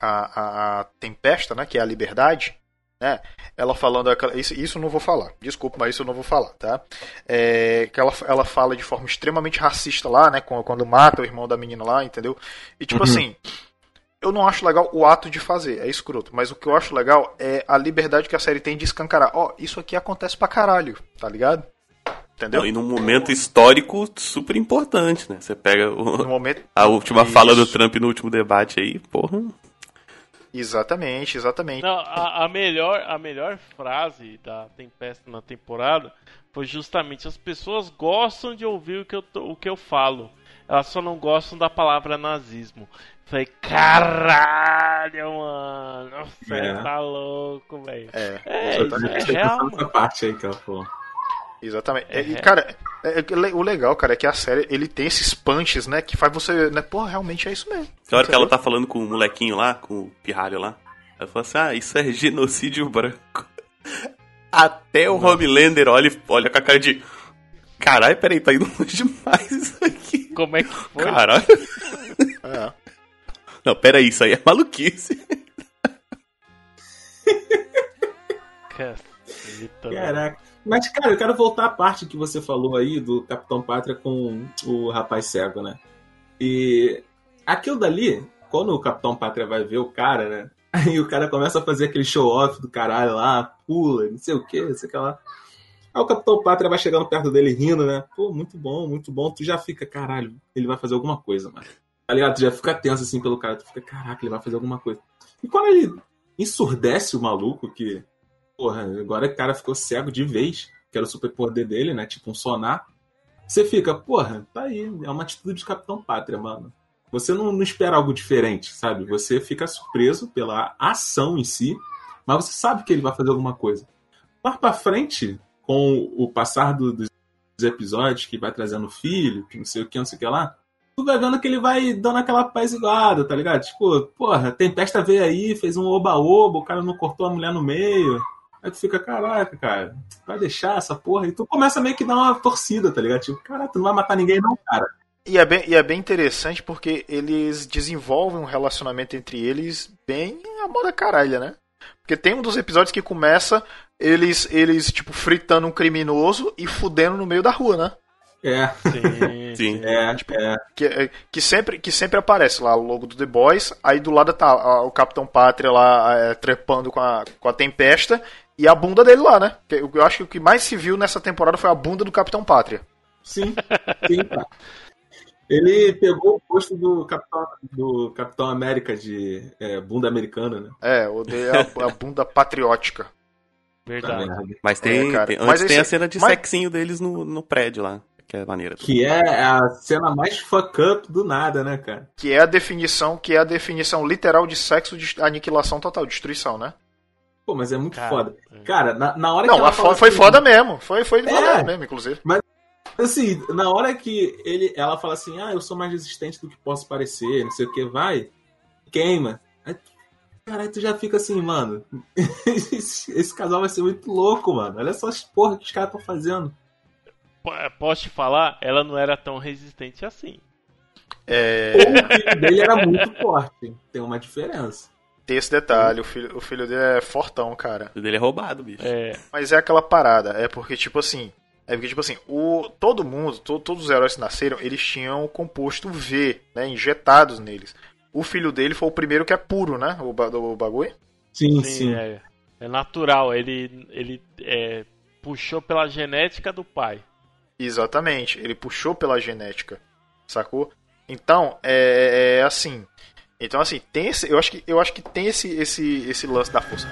Speaker 1: a, a, a Tempesta, né, que é a liberdade, né, ela falando aquela, isso, isso eu não vou falar, desculpa, mas isso eu não vou falar, tá? É, que ela, ela fala de forma extremamente racista lá, né, quando, quando mata o irmão da menina lá, entendeu? E tipo
Speaker 4: Uhum.
Speaker 1: assim, eu não acho legal o ato de fazer, é escroto, mas o que eu acho legal é a liberdade que a série tem de escancarar. Ó, isso aqui acontece pra caralho, tá ligado? Entendeu?
Speaker 3: Não, e num momento histórico super importante, né? Você pega o-
Speaker 1: momento.
Speaker 3: a última fala do
Speaker 1: Isso.
Speaker 3: Trump no último debate aí, porra.
Speaker 1: Exatamente, exatamente.
Speaker 2: Não, a, a melhor, a melhor frase da Tempesta na temporada foi justamente as pessoas gostam de ouvir o que eu, tô- o que eu falo. Elas só não gostam da palavra nazismo. Falei, caralho, mano. Você
Speaker 4: É.
Speaker 2: tá louco, velho.
Speaker 1: É,
Speaker 2: É, isso
Speaker 4: tô
Speaker 2: é
Speaker 4: prestando
Speaker 2: real,
Speaker 4: nessa parte aí que ela falou.
Speaker 1: exatamente. É, e,
Speaker 2: É.
Speaker 1: cara, é- é- o legal, cara, é que a série ele tem esses punches, né? Que faz você. Né, Pô, realmente é isso mesmo.
Speaker 3: Que hora que ela tá falando com o molequinho lá, com o pirralho lá, ela fala assim: ah, isso é genocídio branco. Até o Homelander olha, olha com a cara de. Caralho, peraí, tá indo longe demais isso aqui.
Speaker 2: Como é que foi?
Speaker 3: Caralho.
Speaker 1: É.
Speaker 3: Não, peraí, isso aí é maluquice.
Speaker 2: Caceta, mano.
Speaker 4: Caraca. Mas, cara, eu quero voltar à parte que você falou aí do Capitão Pátria com o rapaz cego, né? E aquilo dali, quando o Capitão Pátria vai ver o cara, né? Aí o cara começa a fazer aquele show-off do caralho lá, pula, não sei o que, não sei o que lá. Aí o Capitão Pátria vai chegando perto dele rindo, né? Pô, muito bom, muito bom. Tu já fica, caralho, ele vai fazer alguma coisa, mano. Tá ligado? Tu já fica tenso assim pelo cara. Tu fica, caraca, ele vai fazer alguma coisa. E quando ele ensurdece o maluco, que porra, agora o cara ficou cego de vez, que era o superpoder dele, né? Tipo um sonar. Você fica, porra, tá aí, é uma atitude de Capitão Pátria, mano. Você não, não espera algo diferente, sabe? Você fica surpreso pela ação em si, mas você sabe que ele vai fazer alguma coisa. Mais pra frente, com o passar do- dos episódios, que vai trazendo filho, que não sei o que, não sei o que lá, tu vai vendo que ele vai dando aquela paisiguada, tá ligado? Tipo, porra, Tempesta veio aí, fez um oba-oba, o cara não cortou a mulher no meio. Aí tu fica, caraca, cara, vai deixar essa porra? E tu começa meio que dar uma torcida, tá ligado? Tipo, caraca, tu não vai matar ninguém não, cara.
Speaker 1: E é, bem, e é bem interessante porque eles desenvolvem um relacionamento entre eles bem a moda caralha, né? Porque tem um dos episódios que começa eles, eles tipo, fritando um criminoso e fudendo no meio da rua, né?
Speaker 4: É,
Speaker 2: Sim,
Speaker 3: Sim.
Speaker 4: é, é.
Speaker 1: Que, é- que, sempre, que sempre aparece lá o logo do The Boys, aí do lado tá a- o Capitão Pátria lá é, trepando com a, com a Tempesta e a bunda dele lá, né? Que Eu, eu acho que o que mais se viu nessa temporada foi a bunda do Capitão Pátria.
Speaker 4: Sim, sim, cara. Ele pegou o posto do Capitão, do Capitão América de é, bunda americana, né?
Speaker 1: É, o de, a, a bunda patriótica.
Speaker 2: verdade.
Speaker 3: Mas tem.
Speaker 1: É,
Speaker 3: tem-
Speaker 1: Mas
Speaker 3: antes tem
Speaker 1: esse-
Speaker 3: a cena de
Speaker 1: mas-
Speaker 3: sexinho deles no, no prédio lá, que é maneira.
Speaker 4: Que é a cena mais fuck up do nada, né, cara?
Speaker 1: Que é a definição, que é a definição literal de sexo de aniquilação total, destruição, né?
Speaker 4: Pô, mas é muito
Speaker 2: Cara,
Speaker 4: foda.
Speaker 2: é.
Speaker 4: Cara, na, na hora que
Speaker 1: Não,
Speaker 4: fala
Speaker 1: foda foi
Speaker 4: assim-
Speaker 1: foda mesmo. Foi, foi
Speaker 4: É.
Speaker 1: foda mesmo, inclusive.
Speaker 4: Assim, na hora que ele, ela fala assim, ah, eu sou mais resistente do que posso parecer, não sei o que, vai, queima. Aí, caralho, tu já fica assim, mano, esse, esse casal vai ser muito louco, mano. Olha só as porra que os caras estão fazendo.
Speaker 2: P- Posso te falar? Ela não era tão resistente assim.
Speaker 1: É,
Speaker 4: O filho dele era muito forte, tem uma diferença.
Speaker 1: Tem esse detalhe, o filho, o filho dele é fortão, cara.
Speaker 3: O dele é roubado, bicho.
Speaker 2: É,
Speaker 1: Mas é aquela parada, é porque, tipo assim. É porque, tipo assim, o, todo mundo, to- todos os heróis que nasceram, eles tinham o composto V, né? Injetados neles. O filho dele foi o primeiro que é puro, né? O, o bagulho.
Speaker 4: Sim,
Speaker 2: sim,
Speaker 4: sim.
Speaker 2: É, é natural. Ele, ele é, puxou pela genética do pai.
Speaker 1: Exatamente. Ele puxou pela genética. Sacou? Então, é, é assim. Então, assim, tem esse. Eu acho que, eu acho que tem esse, esse, esse lance da força.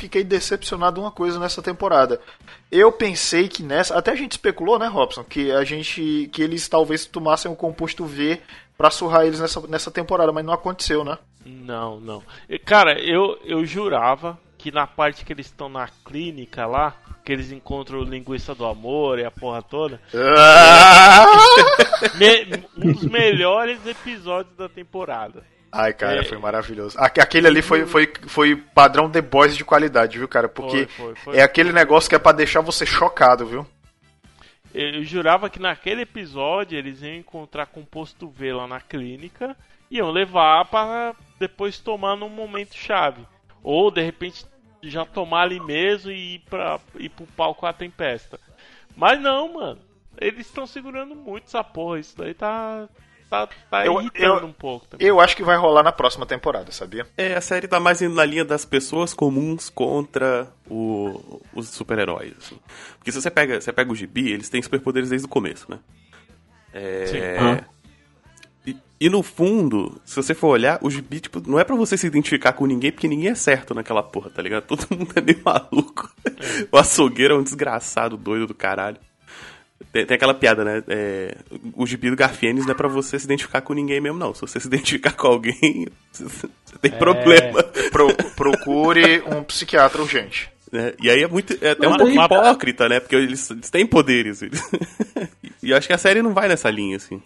Speaker 1: Fiquei decepcionado uma coisa nessa temporada. Eu pensei que nessa. Até a gente especulou, né, Robson? Que a gente. que eles talvez tomassem o composto V pra surrar eles nessa, nessa temporada, mas não aconteceu, né?
Speaker 2: Não, não. Cara, eu, eu jurava que na parte que eles estão na clínica lá, que eles encontram o linguiça do amor e a porra toda, me- um dos melhores episódios da temporada.
Speaker 1: Ai, cara,
Speaker 2: É.
Speaker 1: foi maravilhoso. Aque- Aquele ali foi, foi, foi padrão The Boys de qualidade, viu, cara? Porque
Speaker 2: Foi, foi,
Speaker 1: é aquele negócio que é pra deixar você chocado, viu?
Speaker 2: Eu eu jurava que naquele episódio eles iam encontrar composto V lá na clínica e iam levar para depois tomar num momento chave. Ou de repente já tomar ali mesmo e ir, pra, ir pro palco a tempesta. Mas não, mano. Eles estão segurando muito essa porra. Isso daí tá. Tá, tá
Speaker 1: Eu-
Speaker 2: irritando
Speaker 1: eu-
Speaker 2: um pouco também.
Speaker 1: Eu acho que vai rolar na próxima temporada, sabia?
Speaker 3: É, a série tá mais indo na linha das pessoas comuns contra o- os super-heróis. assim. Porque se você pega, você pega o gibi, eles têm superpoderes desde o começo, né? É,
Speaker 4: Sim.
Speaker 3: e, e no fundo, se você for olhar, o gibi, tipo, não é pra você se identificar com ninguém, porque ninguém é certo naquela porra, tá ligado? Todo mundo é meio maluco. O açougueiro é um desgraçado, doido do caralho. Tem, tem aquela piada, né? É, o gibi do Garfienes não é pra você se identificar com ninguém mesmo, não. Se você se identificar com alguém, você, você tem problema.
Speaker 1: Pro- procure um psiquiatra urgente.
Speaker 3: né? E aí é muito. É até um pouco hipócrita, né? Porque eles, eles têm poderes. eles- e eu acho que a série não vai nessa linha, assim.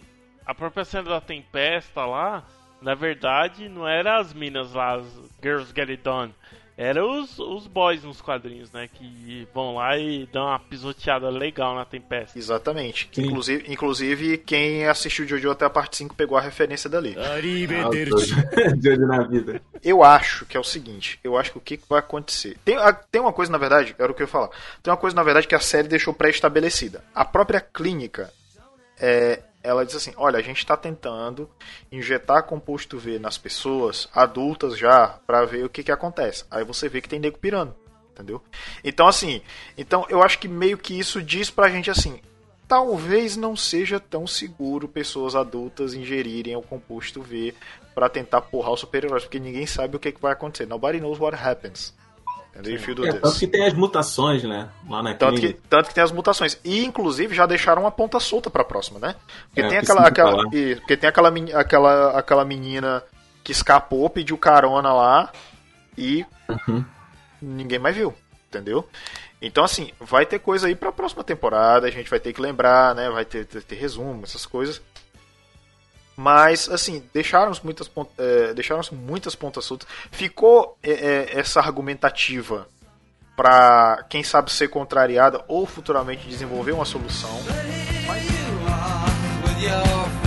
Speaker 2: A própria cena da tempesta lá, na verdade, não era as minas lá, as Girls Get It Done. Era os, os boys nos quadrinhos, né? Que vão lá e dão uma pisoteada legal na tempesta.
Speaker 1: Exatamente.
Speaker 4: Sim.
Speaker 1: Inclusive, inclusive, quem assistiu Jojo até a parte 5 pegou a referência dali.
Speaker 4: De olho na vida.
Speaker 1: Eu acho que é o seguinte, eu acho que o que que vai acontecer. Tem, a- tem uma coisa, na verdade, era o que eu ia falar. Tem uma coisa, na verdade, que a série deixou pré-estabelecida. A própria clínica, é, ela diz assim: olha, a gente está tentando injetar composto V nas pessoas adultas já, pra ver o que que acontece. Aí você vê que tem nego pirando, entendeu? Então, assim, então eu acho que meio que isso diz pra gente assim. Talvez não seja tão seguro pessoas adultas ingerirem o composto V pra tentar porrar os super-heróis, porque ninguém sabe o que, que vai acontecer. Nobody knows what happens. Entendeu? If you do
Speaker 4: É, tanto que tem as mutações, né? Lá na
Speaker 1: Tanto que, tanto que tem as mutações. E, inclusive, já deixaram uma ponta solta pra próxima, né? Porque
Speaker 4: É,
Speaker 1: tem aquela, aquela, e- porque tem aquela, aquela, aquela menina que escapou, pediu carona lá e
Speaker 4: Uhum.
Speaker 1: ninguém mais viu, entendeu? Então, assim, vai ter coisa aí pra próxima temporada, a gente vai ter que lembrar, né? Vai ter, ter, ter resumo, essas coisas. Mas, assim, deixaram muitas, eh, deixaram muitas pontas soltas. Ficou eh, eh, essa argumentativa pra, quem sabe, ser contrariada ou futuramente desenvolver uma solução.
Speaker 9: with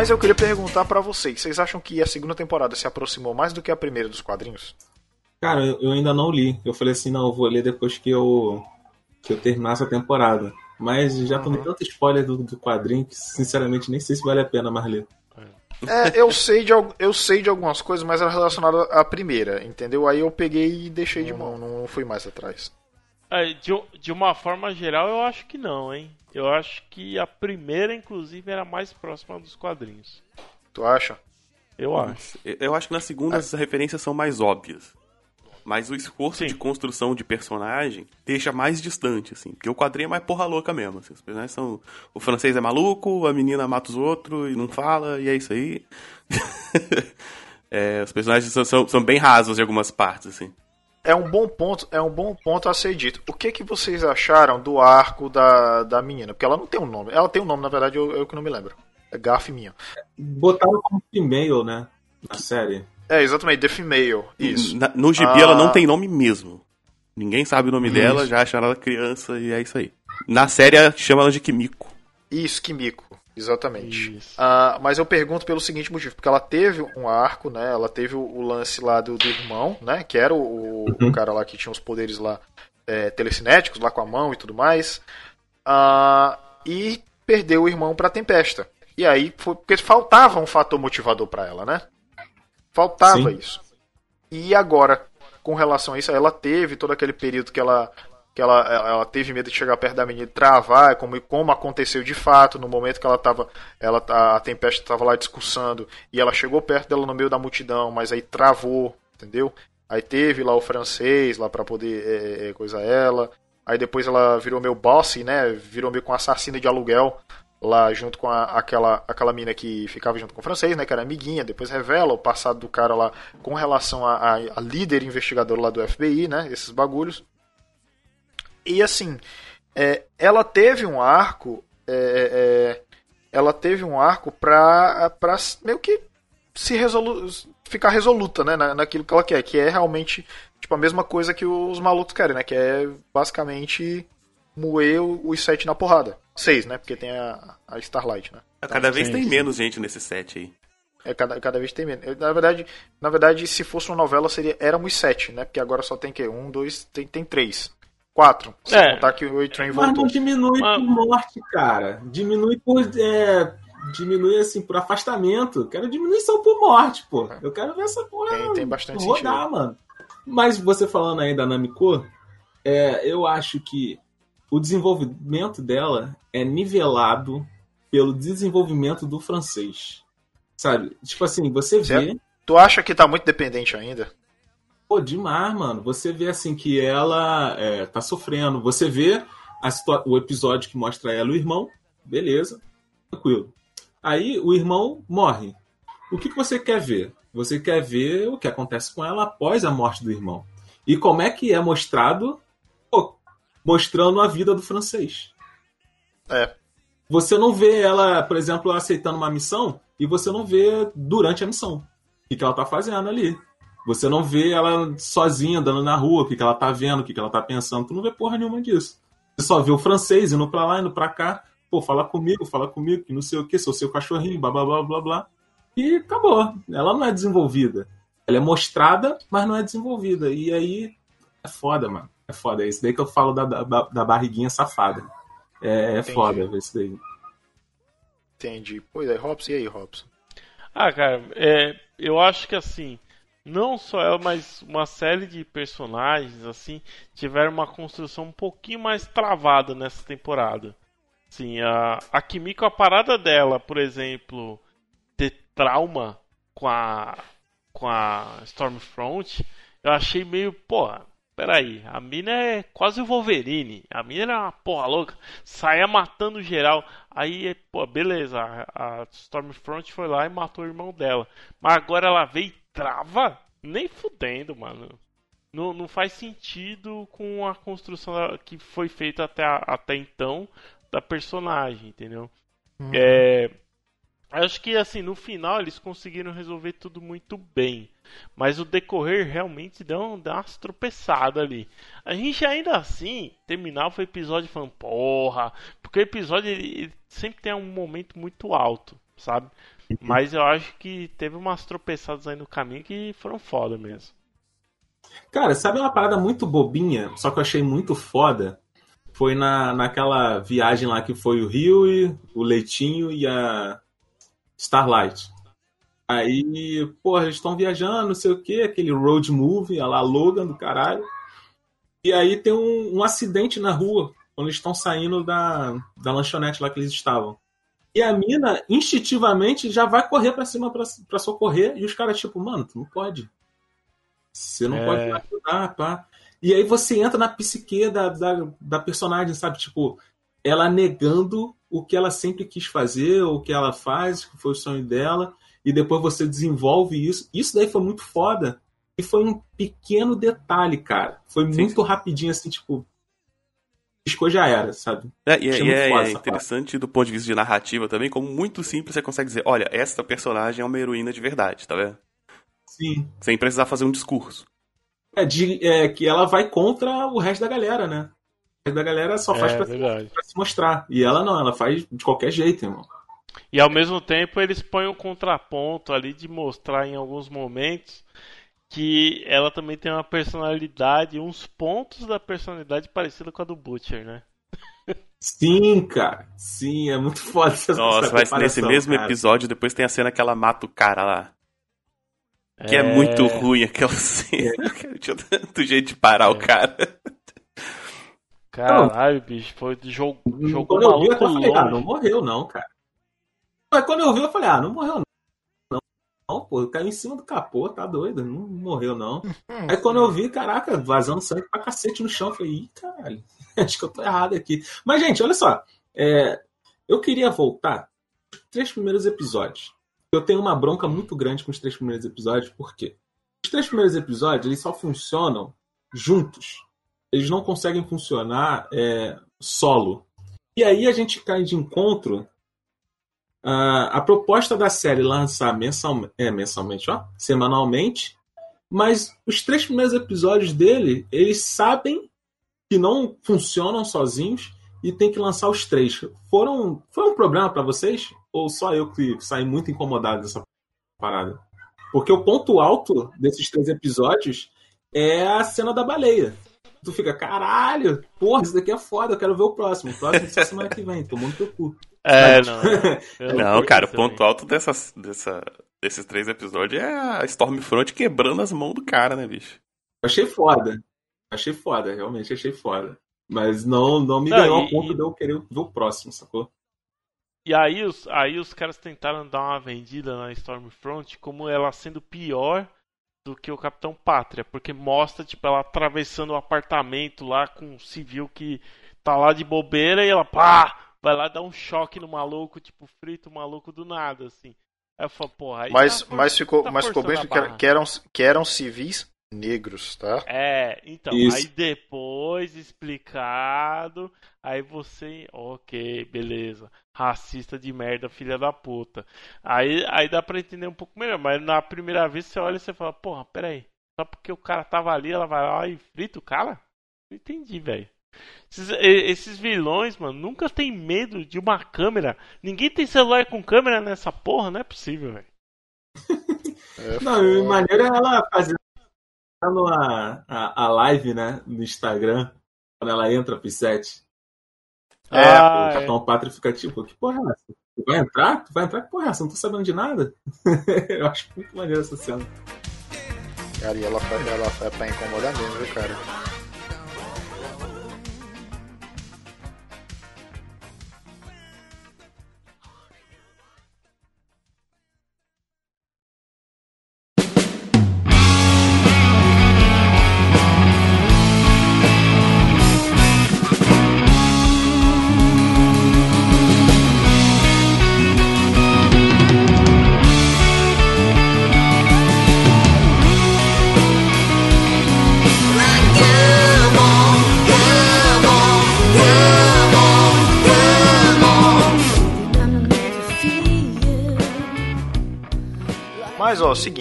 Speaker 1: Mas eu queria perguntar pra vocês, vocês acham que a segunda temporada se aproximou mais do que a primeira dos quadrinhos?
Speaker 4: Cara, eu, ainda não li. Eu falei assim, não, eu vou ler depois que eu, que eu terminar essa temporada. Mas já tomei tanto spoiler do, do quadrinho que, sinceramente, nem sei se vale a pena mais ler.
Speaker 1: É, eu sei de, eu sei de algumas coisas, mas era relacionado à primeira, entendeu? Aí eu peguei e deixei de mão, não fui mais atrás.
Speaker 2: É, de, de uma forma geral, eu acho que não, hein? Eu acho que a primeira, inclusive, era mais próxima dos quadrinhos.
Speaker 1: Tu acha?
Speaker 2: Eu acho.
Speaker 3: Eu- acho que na segunda as referências são mais óbvias. Mas o esforço de construção de personagem deixa mais distante, assim. Porque o quadrinho é mais porra louca mesmo. Assim. Os personagens são. O francês é maluco, a menina mata os outros e não fala, e é isso aí. É, os personagens são, são, são bem rasos em algumas partes, assim.
Speaker 1: É um bom ponto, é um bom ponto a ser dito. O que que vocês acharam do arco da, da menina? Porque ela não tem um nome. Ela tem um nome, na verdade, eu, eu que não me lembro. É gafe minha.
Speaker 4: Botaram como female, né? Na série.
Speaker 1: É, exatamente, The Female. Isso.
Speaker 3: Na- no gibi
Speaker 1: Ah.
Speaker 3: ela não tem nome mesmo. Ninguém sabe o nome
Speaker 1: Isso.
Speaker 3: dela, já acharam ela criança e é isso aí. Na série chama ela de Kimiko.
Speaker 1: Isso, Kimiko. Exatamente. Ah, mas eu pergunto pelo seguinte motivo, porque ela teve um arco, né? Ela teve o, o lance lá do, do irmão, né? Que era o, o
Speaker 4: Uhum.
Speaker 1: cara lá que tinha os poderes lá é, telecinéticos, lá com a mão e tudo mais. Ah, e perdeu o irmão pra Tempesta. E aí foi porque faltava um fator motivador pra ela, né? Faltava
Speaker 4: Sim.
Speaker 1: isso. E agora, com relação a isso, ela teve todo aquele período que ela que ela, ela teve medo de chegar perto da menina e travar, como, como aconteceu de fato, no momento que ela tava. Ela, tá- a Tempesta estava lá discursando e ela chegou perto dela no meio da multidão, mas aí travou, entendeu? Aí teve lá o francês lá para poder é, é, coisa ela. Aí depois ela virou meio bossy, né? Virou meio com assassina de aluguel lá junto com a- aquela aquela mina que ficava junto com o francês, né? Que era amiguinha. Depois revela o passado do cara lá com relação a, a, a líder investigador lá do FBI, né? Esses bagulhos. E assim, é, ela teve um arco. é, é, ela teve um arco pra, pra meio que se resolu ficar resoluta, né? na- naquilo que ela quer, que é realmente tipo, a mesma coisa que os malucos querem, né? Que é basicamente moer o- os sete na porrada. Seis, né? Porque tem a, a Starlight, né?
Speaker 3: Cada vez
Speaker 1: Sim,
Speaker 3: tem
Speaker 1: sim.
Speaker 3: menos gente nesse set aí.
Speaker 1: É, cada, cada vez tem menos. Eu, Na verdade, na verdade, se fosse uma novela, seria éramos sete, né? Porque agora só tem que um, dois, tem, tem três. Quatro. Se
Speaker 2: É.
Speaker 1: contar que o A-Train
Speaker 4: Mas
Speaker 1: voltou.
Speaker 4: não diminui por morte, cara. Diminui por. É, diminui assim, por afastamento. Quero diminuição por morte, pô. Eu quero ver essa porra.
Speaker 1: Tem- tem bastante
Speaker 4: rodar,
Speaker 1: sentido.
Speaker 4: mano. Mas você falando aí da Namiko, é, eu acho que o desenvolvimento dela é nivelado pelo desenvolvimento do francês. Sabe? Tipo assim, você vê.
Speaker 1: Certo. Tu acha que tá muito dependente ainda?
Speaker 4: Pô, demais, mano. Você vê assim que ela é, tá sofrendo. Você vê o episódio que mostra ela e o irmão. Beleza, tranquilo. Aí o irmão morre. O que, que você quer ver? Você quer ver o que acontece com ela após a morte do irmão. E como é que é mostrado? Pô, mostrando a vida do francês.
Speaker 1: É.
Speaker 4: Você não vê ela, por exemplo, aceitando uma missão e você não vê durante a missão o que, que ela tá fazendo ali. Você não vê ela sozinha andando na rua, o que, que ela tá vendo, o que, que ela tá pensando. Tu não vê porra nenhuma disso. Você só vê o francês indo pra lá, indo pra cá. Pô, fala comigo, fala comigo, que não sei o que, sou seu cachorrinho, blá blá blá blá blá. E acabou. Ela não é desenvolvida. Ela é mostrada, mas não é desenvolvida. E aí é foda, mano. É foda. É isso daí que eu falo da, da, da barriguinha safada. É, é foda ver isso daí.
Speaker 1: Entendi. Pois é, Robson, e aí, Robson?
Speaker 2: Ah, cara, é, eu acho que assim, não só ela, mas uma série de personagens assim tiveram uma construção um pouquinho mais travada nessa temporada. Sim, a, a Kimiko, a parada dela, por exemplo, ter trauma com a com a Stormfront, eu achei meio, porra, peraí, a mina é quase o Wolverine, a mina era uma porra louca, saía matando geral, aí, pô, beleza, a, a Stormfront foi lá e matou o irmão dela, mas agora ela veio trava? Nem fudendo, mano. Não, não faz sentido com a construção que foi feita até, até então da personagem, entendeu? É, acho que assim, no final eles conseguiram resolver tudo muito bem. Mas o decorrer realmente deu, deu umas tropeçadas ali. A gente ainda assim terminava o episódio falando, porra, porque o episódio ele, ele sempre tem um momento muito alto, sabe? Mas eu acho que teve umas tropeçadas aí no caminho que foram foda mesmo.
Speaker 4: Cara, sabe uma parada muito bobinha, só que eu achei muito foda? Foi na, naquela viagem lá que foi o Rio e o Leitinho e a Starlight. Aí, porra, eles estão viajando, não sei o que, aquele road movie, a lá Logan do caralho. E aí tem um, um acidente na rua, quando eles estão saindo da, da lanchonete lá que eles estavam. E a mina, instintivamente, já vai correr pra cima pra, pra socorrer, e os caras, tipo, mano, tu não pode. Você não
Speaker 2: É.
Speaker 4: pode me ajudar, pá. E aí você entra na psique da, da, da personagem, sabe? Tipo, ela negando o que ela sempre quis fazer, o que ela faz, que foi o sonho dela, e depois você desenvolve isso. Isso daí foi muito foda. E foi um pequeno detalhe, cara. Foi muito rapidinho, assim, tipo. Piscou já era, sabe?
Speaker 3: É, e é, e é- é
Speaker 4: essa
Speaker 3: interessante do ponto de vista de narrativa também, como muito simples você consegue dizer, olha, essa personagem é uma heroína de verdade, tá vendo?
Speaker 4: Sim.
Speaker 3: Sem precisar fazer um discurso.
Speaker 4: É, de, é que ela vai contra o resto da galera, né? O resto da galera só faz
Speaker 2: É,
Speaker 4: pra, pra se mostrar. E ela não, ela faz de qualquer jeito, irmão.
Speaker 2: E ao mesmo tempo eles põem um contraponto ali de mostrar em alguns momentos que ela também tem uma personalidade, uns pontos da personalidade parecida com a do Butcher, né?
Speaker 4: Sim, cara. Sim, é muito foda essa
Speaker 3: Nossa, mas nesse mesmo
Speaker 4: cara.
Speaker 3: episódio, depois tem a cena que ela mata o cara lá. Que é,
Speaker 2: É.
Speaker 3: muito ruim aquela cena. Tinha tanto jeito de parar
Speaker 2: É.
Speaker 3: o cara.
Speaker 2: Caralho, bicho, foi jogo, jogou
Speaker 4: Quando eu vi, eu falei, ah, não morreu não, cara. Mas quando eu vi, eu falei, ah, não morreu não pô, caiu em cima do capô, tá doido, não morreu não. Aí quando eu vi, caraca, vazando sangue pra cacete no chão, eu falei, ih, caralho, acho que eu tô errado aqui. Mas, gente, olha só, é, eu queria voltar os três primeiros episódios. Eu tenho uma bronca muito grande com os três primeiros episódios, por quê? Os três primeiros episódios, eles só funcionam juntos. Eles não conseguem funcionar é, solo. E aí a gente cai de encontro ah, a proposta da série lançar mensal, é, mensalmente, ó, semanalmente, mas os três primeiros episódios dele, eles sabem que não funcionam sozinhos e tem que lançar os três. Foram, foi um problema pra vocês? Ou só eu que saí muito incomodado dessa parada? Porque o ponto alto desses três episódios é a cena da baleia. Tu fica, caralho, porra, isso daqui é foda, eu quero ver o próximo. O próximo é semana que vem, tomou no teu cu.
Speaker 2: É, não.
Speaker 3: Não, cara, o
Speaker 2: também.
Speaker 3: ponto alto dessas, dessa, desses três episódios é a Stormfront quebrando as mãos do cara, né, bicho?
Speaker 4: Achei foda. Achei foda, realmente achei foda. Mas não, não me
Speaker 2: Não,
Speaker 4: ganhou
Speaker 2: e-
Speaker 4: ao ponto
Speaker 2: e-
Speaker 4: de eu querer ver o próximo, sacou?
Speaker 2: E aí os, aí os caras tentaram dar uma vendida na Stormfront como ela sendo pior do que o Capitão Pátria, porque mostra tipo ela atravessando o apartamento lá com um civil que tá lá de bobeira e ela pá, vai lá dar um choque no maluco, tipo frito o maluco do nada assim. Aí eu falo, porra, aí
Speaker 1: Mas,
Speaker 2: tá
Speaker 1: mas ficou,
Speaker 2: tá
Speaker 1: mas ficou bem que, que eram, que eram civis negros, tá?
Speaker 2: É, então,
Speaker 4: Isso.
Speaker 2: aí depois explicado, aí você, ok, beleza, racista de merda, filha da puta. Aí, aí dá pra entender um pouco melhor, mas na primeira vez você olha e você fala, porra, peraí, só porque o cara tava ali, ela vai lá e frita o cara? Não entendi, velho. Esses, esses vilões, mano, nunca tem medo de uma câmera. Ninguém tem celular com câmera nessa porra, não é possível, velho.
Speaker 1: É
Speaker 4: Não, e
Speaker 1: foda.
Speaker 4: maneira é ela fazendo a, a, a live, né, no Instagram, quando ela entra pro set.
Speaker 1: É,
Speaker 2: Ah,
Speaker 4: o Capitão Pátria fica tipo, que porra é essa? Tu vai entrar? Tu vai entrar? Que porra é essa? Não tô sabendo de nada. Eu acho muito maneiro essa cena.
Speaker 1: Cara, e ela, ela é pra incomodar mesmo, viu, cara?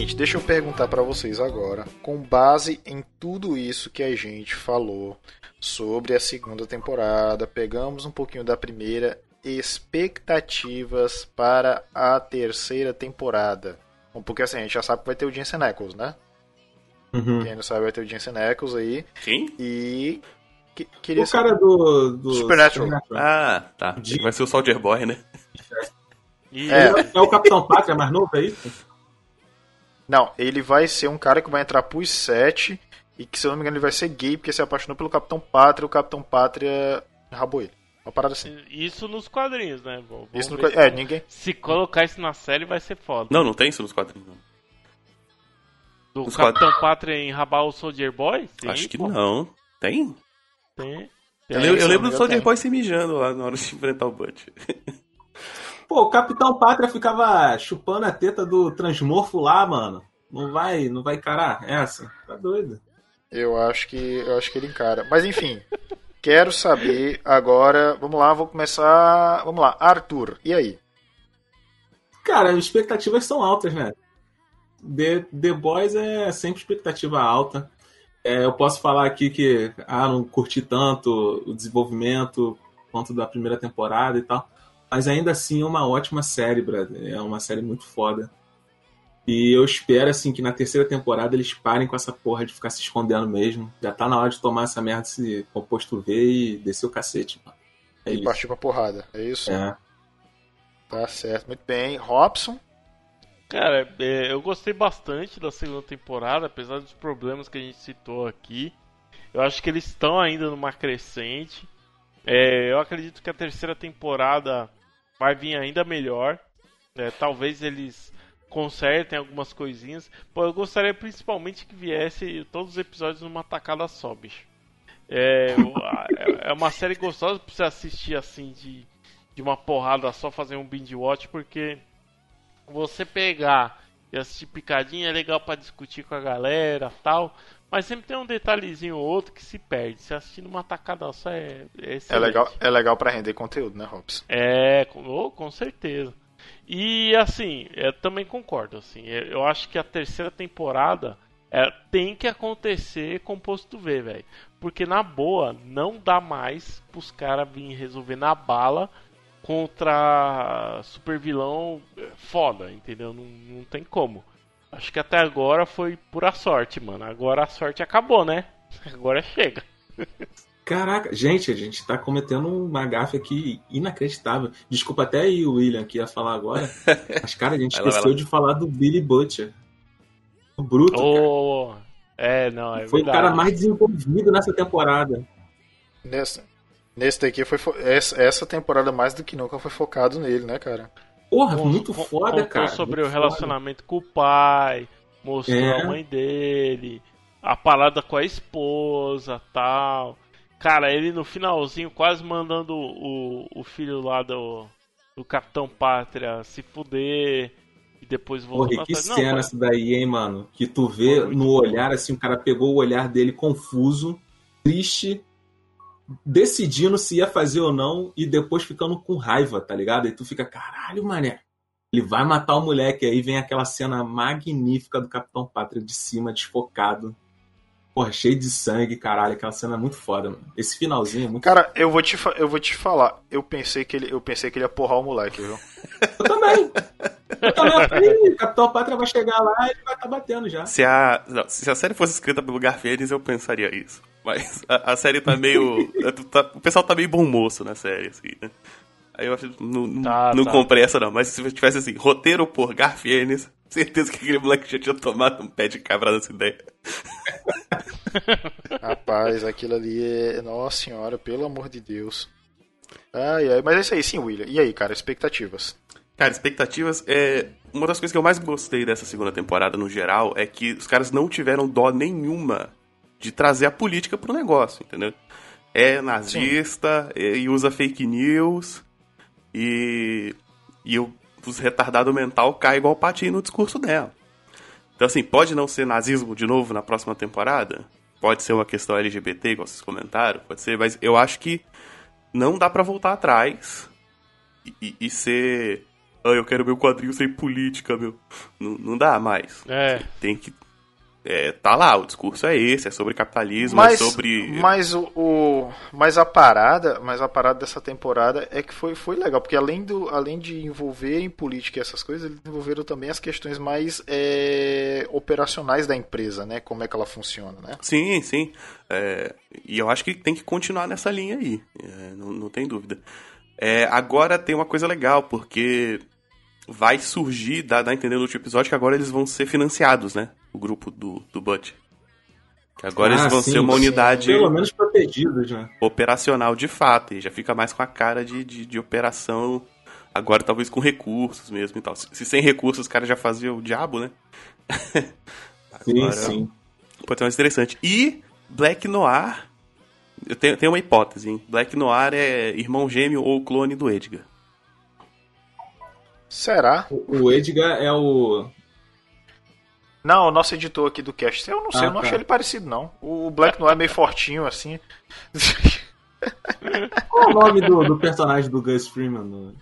Speaker 1: Seguinte, deixa eu perguntar pra vocês agora, com base em tudo isso que a gente falou sobre a segunda temporada, pegamos um pouquinho da primeira expectativas para a terceira temporada? Bom, Porque assim, a gente já sabe que vai ter o Jensen Ackles, né?
Speaker 4: Uhum.
Speaker 1: Quem não sabe vai ter o Jensen Ackles aí.
Speaker 3: Quem?
Speaker 1: E. Que, queria
Speaker 4: O cara do, do
Speaker 1: Supernatural.
Speaker 3: Ah, tá. Vai ser o Soldier Boy, né?
Speaker 2: E
Speaker 1: É.
Speaker 4: É o Capitão Pátria mais novo, é isso?
Speaker 1: Não, ele vai ser um cara que vai entrar pros 7 e que, se eu não me engano, ele vai ser gay porque se apaixonou pelo Capitão Pátria e o Capitão Pátria rabou ele. Uma parada assim.
Speaker 2: Isso nos quadrinhos, né? Vamos
Speaker 1: Isso no... É, ninguém.
Speaker 2: Se colocar isso na série vai ser foda.
Speaker 3: Não, não tem isso nos quadrinhos. não.
Speaker 2: Do
Speaker 3: nos
Speaker 2: Capitão Pátria em rabar o Soldier Boy? Sim,
Speaker 3: Acho que
Speaker 2: pô.
Speaker 3: não. Tem?
Speaker 2: Tem.
Speaker 3: Eu,
Speaker 1: Tem,
Speaker 3: lembro- eu
Speaker 1: se
Speaker 3: lembro do Soldier
Speaker 1: engano,
Speaker 3: Boy se mijando lá na hora de enfrentar o Butch.
Speaker 4: Pô, o Capitão Pátria ficava chupando a teta do transmorfo lá, mano. Não vai, não vai encarar essa? Tá doido.
Speaker 1: Eu acho que eu acho que ele encara. Mas enfim, quero saber agora. Vamos lá, vou começar. Vamos lá, Arthur. E aí?
Speaker 4: Cara, as expectativas são altas, né? The, The Boys é sempre expectativa alta. É, eu posso falar aqui que ah, não curti tanto o desenvolvimento quanto da primeira temporada e tal. Mas ainda assim é uma ótima série, brother. É uma série muito foda. E eu espero, assim, que na terceira temporada eles parem com essa porra de ficar se escondendo mesmo. Já tá na hora de tomar essa merda desse composto V e descer o cacete, mano. É
Speaker 1: E
Speaker 4: isso.
Speaker 1: partiu pra porrada. É isso?
Speaker 4: É.
Speaker 1: Tá certo, muito bem. Robson?
Speaker 2: Cara, é, eu gostei bastante da segunda temporada, apesar dos problemas que a gente citou aqui. Eu acho que eles estão ainda numa crescente. É, eu acredito que a terceira temporada vai vir ainda melhor. É, talvez eles consertem algumas coisinhas. Pô, eu gostaria principalmente que viesse todos os episódios numa tacada só, bicho. É, a- é uma série gostosa pra você assistir assim de, de uma porrada só, fazer um binge watch, porque você pegar e assistir picadinha é legal pra discutir com a galera tal. Mas sempre tem um detalhezinho ou outro que se perde. Se assistir numa tacada só é, é
Speaker 1: É legal, é legal para render conteúdo, né, Robson?
Speaker 2: É, com, oh, com certeza. E assim, eu também concordo. Assim, eu, eu acho que a terceira temporada é, tem que acontecer com posto V, velho. Porque na boa, não dá mais pros caras virem resolver na bala contra super vilão é, foda, entendeu? Não, não tem como. Acho que até agora foi pura sorte, mano. Agora a sorte acabou, né? Agora chega.
Speaker 4: Caraca, gente, a gente tá cometendo uma gafe aqui inacreditável. Desculpa até aí o William que ia falar agora. Mas, cara, a gente
Speaker 3: Vai lá,
Speaker 4: esqueceu
Speaker 3: vai lá.
Speaker 4: de falar do Billy Butcher. O Bruto, cara.
Speaker 2: Oh, é, não, é
Speaker 4: Foi o
Speaker 2: verdade.
Speaker 4: cara mais desenvolvido nessa temporada.
Speaker 1: Nesse, nesse daqui foi fo- essa, essa temporada mais do que nunca foi focado nele, né, cara?
Speaker 4: Porra, muito foda,
Speaker 2: contou
Speaker 4: cara.
Speaker 2: sobre
Speaker 4: muito
Speaker 2: o relacionamento com o pai, mostrou
Speaker 4: É.
Speaker 2: a mãe dele, a parada com a esposa tal. Cara, ele no finalzinho quase mandando o, o filho lá do, do Capitão Pátria se fuder e depois
Speaker 4: Porra,
Speaker 2: voltou
Speaker 4: e que
Speaker 2: atrás. Não,
Speaker 4: cena
Speaker 2: foi-
Speaker 4: essa daí, hein, mano? Que tu vê no olhar, assim, o cara pegou o olhar dele confuso, triste, decidindo se ia fazer ou não, e depois ficando com raiva, tá ligado? E tu fica, caralho, mané. Ele vai matar o moleque, aí vem aquela cena magnífica do Capitão Pátria de cima, desfocado. Porra, cheio de sangue, caralho. Aquela cena é muito foda, mano. Esse finalzinho é muito
Speaker 1: Cara, eu vou te, eu vou te falar. Eu pensei que ele, eu pensei que ele ia porrar o moleque, viu?
Speaker 4: Eu também. Eu também eu falei, "Ih, Capitão Pátria vai chegar lá e ele vai estar batendo já.
Speaker 3: Se a, não, se a série fosse escrita pelo Garfienes, eu pensaria isso. Mas a, a série tá meio. tá- o pessoal tá meio bom moço na série, assim, né? Aí eu não-
Speaker 2: Tá,
Speaker 3: não
Speaker 2: tá.
Speaker 3: comprei essa, não. Mas se tivesse assim, roteiro por Garfienes, certeza que aquele moleque já tinha tomado um pé de cabra nessa ideia.
Speaker 1: Rapaz, aquilo ali é. Nossa senhora, pelo amor de Deus. Ai, ai, mas é isso aí, sim, William. E aí, cara, expectativas?
Speaker 3: Cara, expectativas é. Uma das coisas que eu mais gostei dessa segunda temporada, no geral, é que os caras não tiveram dó nenhuma de trazer a política pro negócio, entendeu? É nazista é- e usa fake news e. E o- os retardados mental caem igual patinho no discurso dela. Então, assim, pode não ser nazismo de novo na próxima temporada? Pode ser uma questão LGBT, igual vocês comentaram, pode ser, mas eu acho que não dá pra voltar atrás e, e- e ser. Ah, eu quero meu quadrinho sem política, meu. Não, não dá mais.
Speaker 2: É,
Speaker 3: Tem que. É, tá lá, o discurso é esse, é sobre capitalismo,
Speaker 1: Mas,
Speaker 3: é sobre.
Speaker 1: mas o, o- mas a parada, mas a parada dessa temporada é que foi, foi legal, porque além do além de envolver em política e essas coisas, eles envolveram também as questões mais é, operacionais da empresa, né? Como é que ela funciona, né?
Speaker 3: Sim, sim. É, e eu acho que tem que continuar nessa linha aí, é, não, não tem dúvida. É, agora tem uma coisa legal, porque vai surgir, dá, dá a entender no último episódio, que agora eles vão ser financiados, né? O grupo do, do Butch. Que agora
Speaker 4: Ah,
Speaker 3: eles vão
Speaker 4: sim,
Speaker 3: ser uma
Speaker 4: sim.
Speaker 3: unidade
Speaker 4: Pelo menos protegidos, né?
Speaker 3: operacional de fato, e já fica mais com a cara de, de, de operação, agora talvez com recursos mesmo e tal. Se, se sem recursos os caras já faziam o diabo, né?
Speaker 4: Sim,
Speaker 3: Agora-
Speaker 4: sim.
Speaker 3: Pode ser mais interessante. E Black Noir, eu tenho, tenho uma hipótese, hein? Black Noir é irmão gêmeo ou clone do Edgar.
Speaker 1: Será?
Speaker 4: O o Edgar é o.
Speaker 1: Não, o nosso editor aqui do cast, eu não sei,
Speaker 4: Ah,
Speaker 1: eu não
Speaker 4: tá.
Speaker 1: achei ele parecido não. O Black Noir é meio fortinho assim.
Speaker 4: Qual é o nome do, do personagem do Gus Freeman?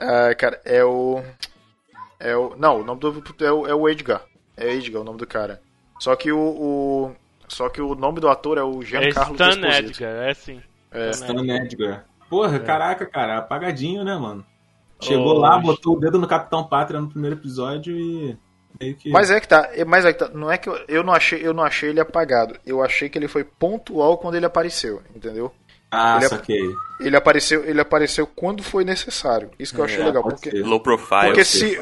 Speaker 1: Ah, cara, é o. É o. Não, o nome do. É o, é o Edgar. É Edgar o nome do cara. Só que o. o- só que o nome do ator é o
Speaker 2: É
Speaker 1: Giancarlo
Speaker 2: Stan
Speaker 1: Esposito.
Speaker 2: Edgar, é sim.
Speaker 1: É.
Speaker 4: Stan Edgar. Porra,
Speaker 2: É.
Speaker 4: caraca, cara, apagadinho, né, mano? Chegou
Speaker 2: Oh,
Speaker 4: lá, botou o dedo no Capitão Pátria no primeiro episódio e. Que.
Speaker 1: Mas é que tá, é- mas é que tá, não é que eu, eu não achei, eu não achei ele apagado. Eu achei que ele foi pontual quando ele apareceu, entendeu?
Speaker 4: Ah,
Speaker 1: ele é-
Speaker 4: saquei.
Speaker 1: Ele apareceu, ele apareceu quando foi necessário. Isso que eu achei
Speaker 4: É,
Speaker 1: legal, porque
Speaker 4: ser.
Speaker 3: Low profile.
Speaker 1: Porque se.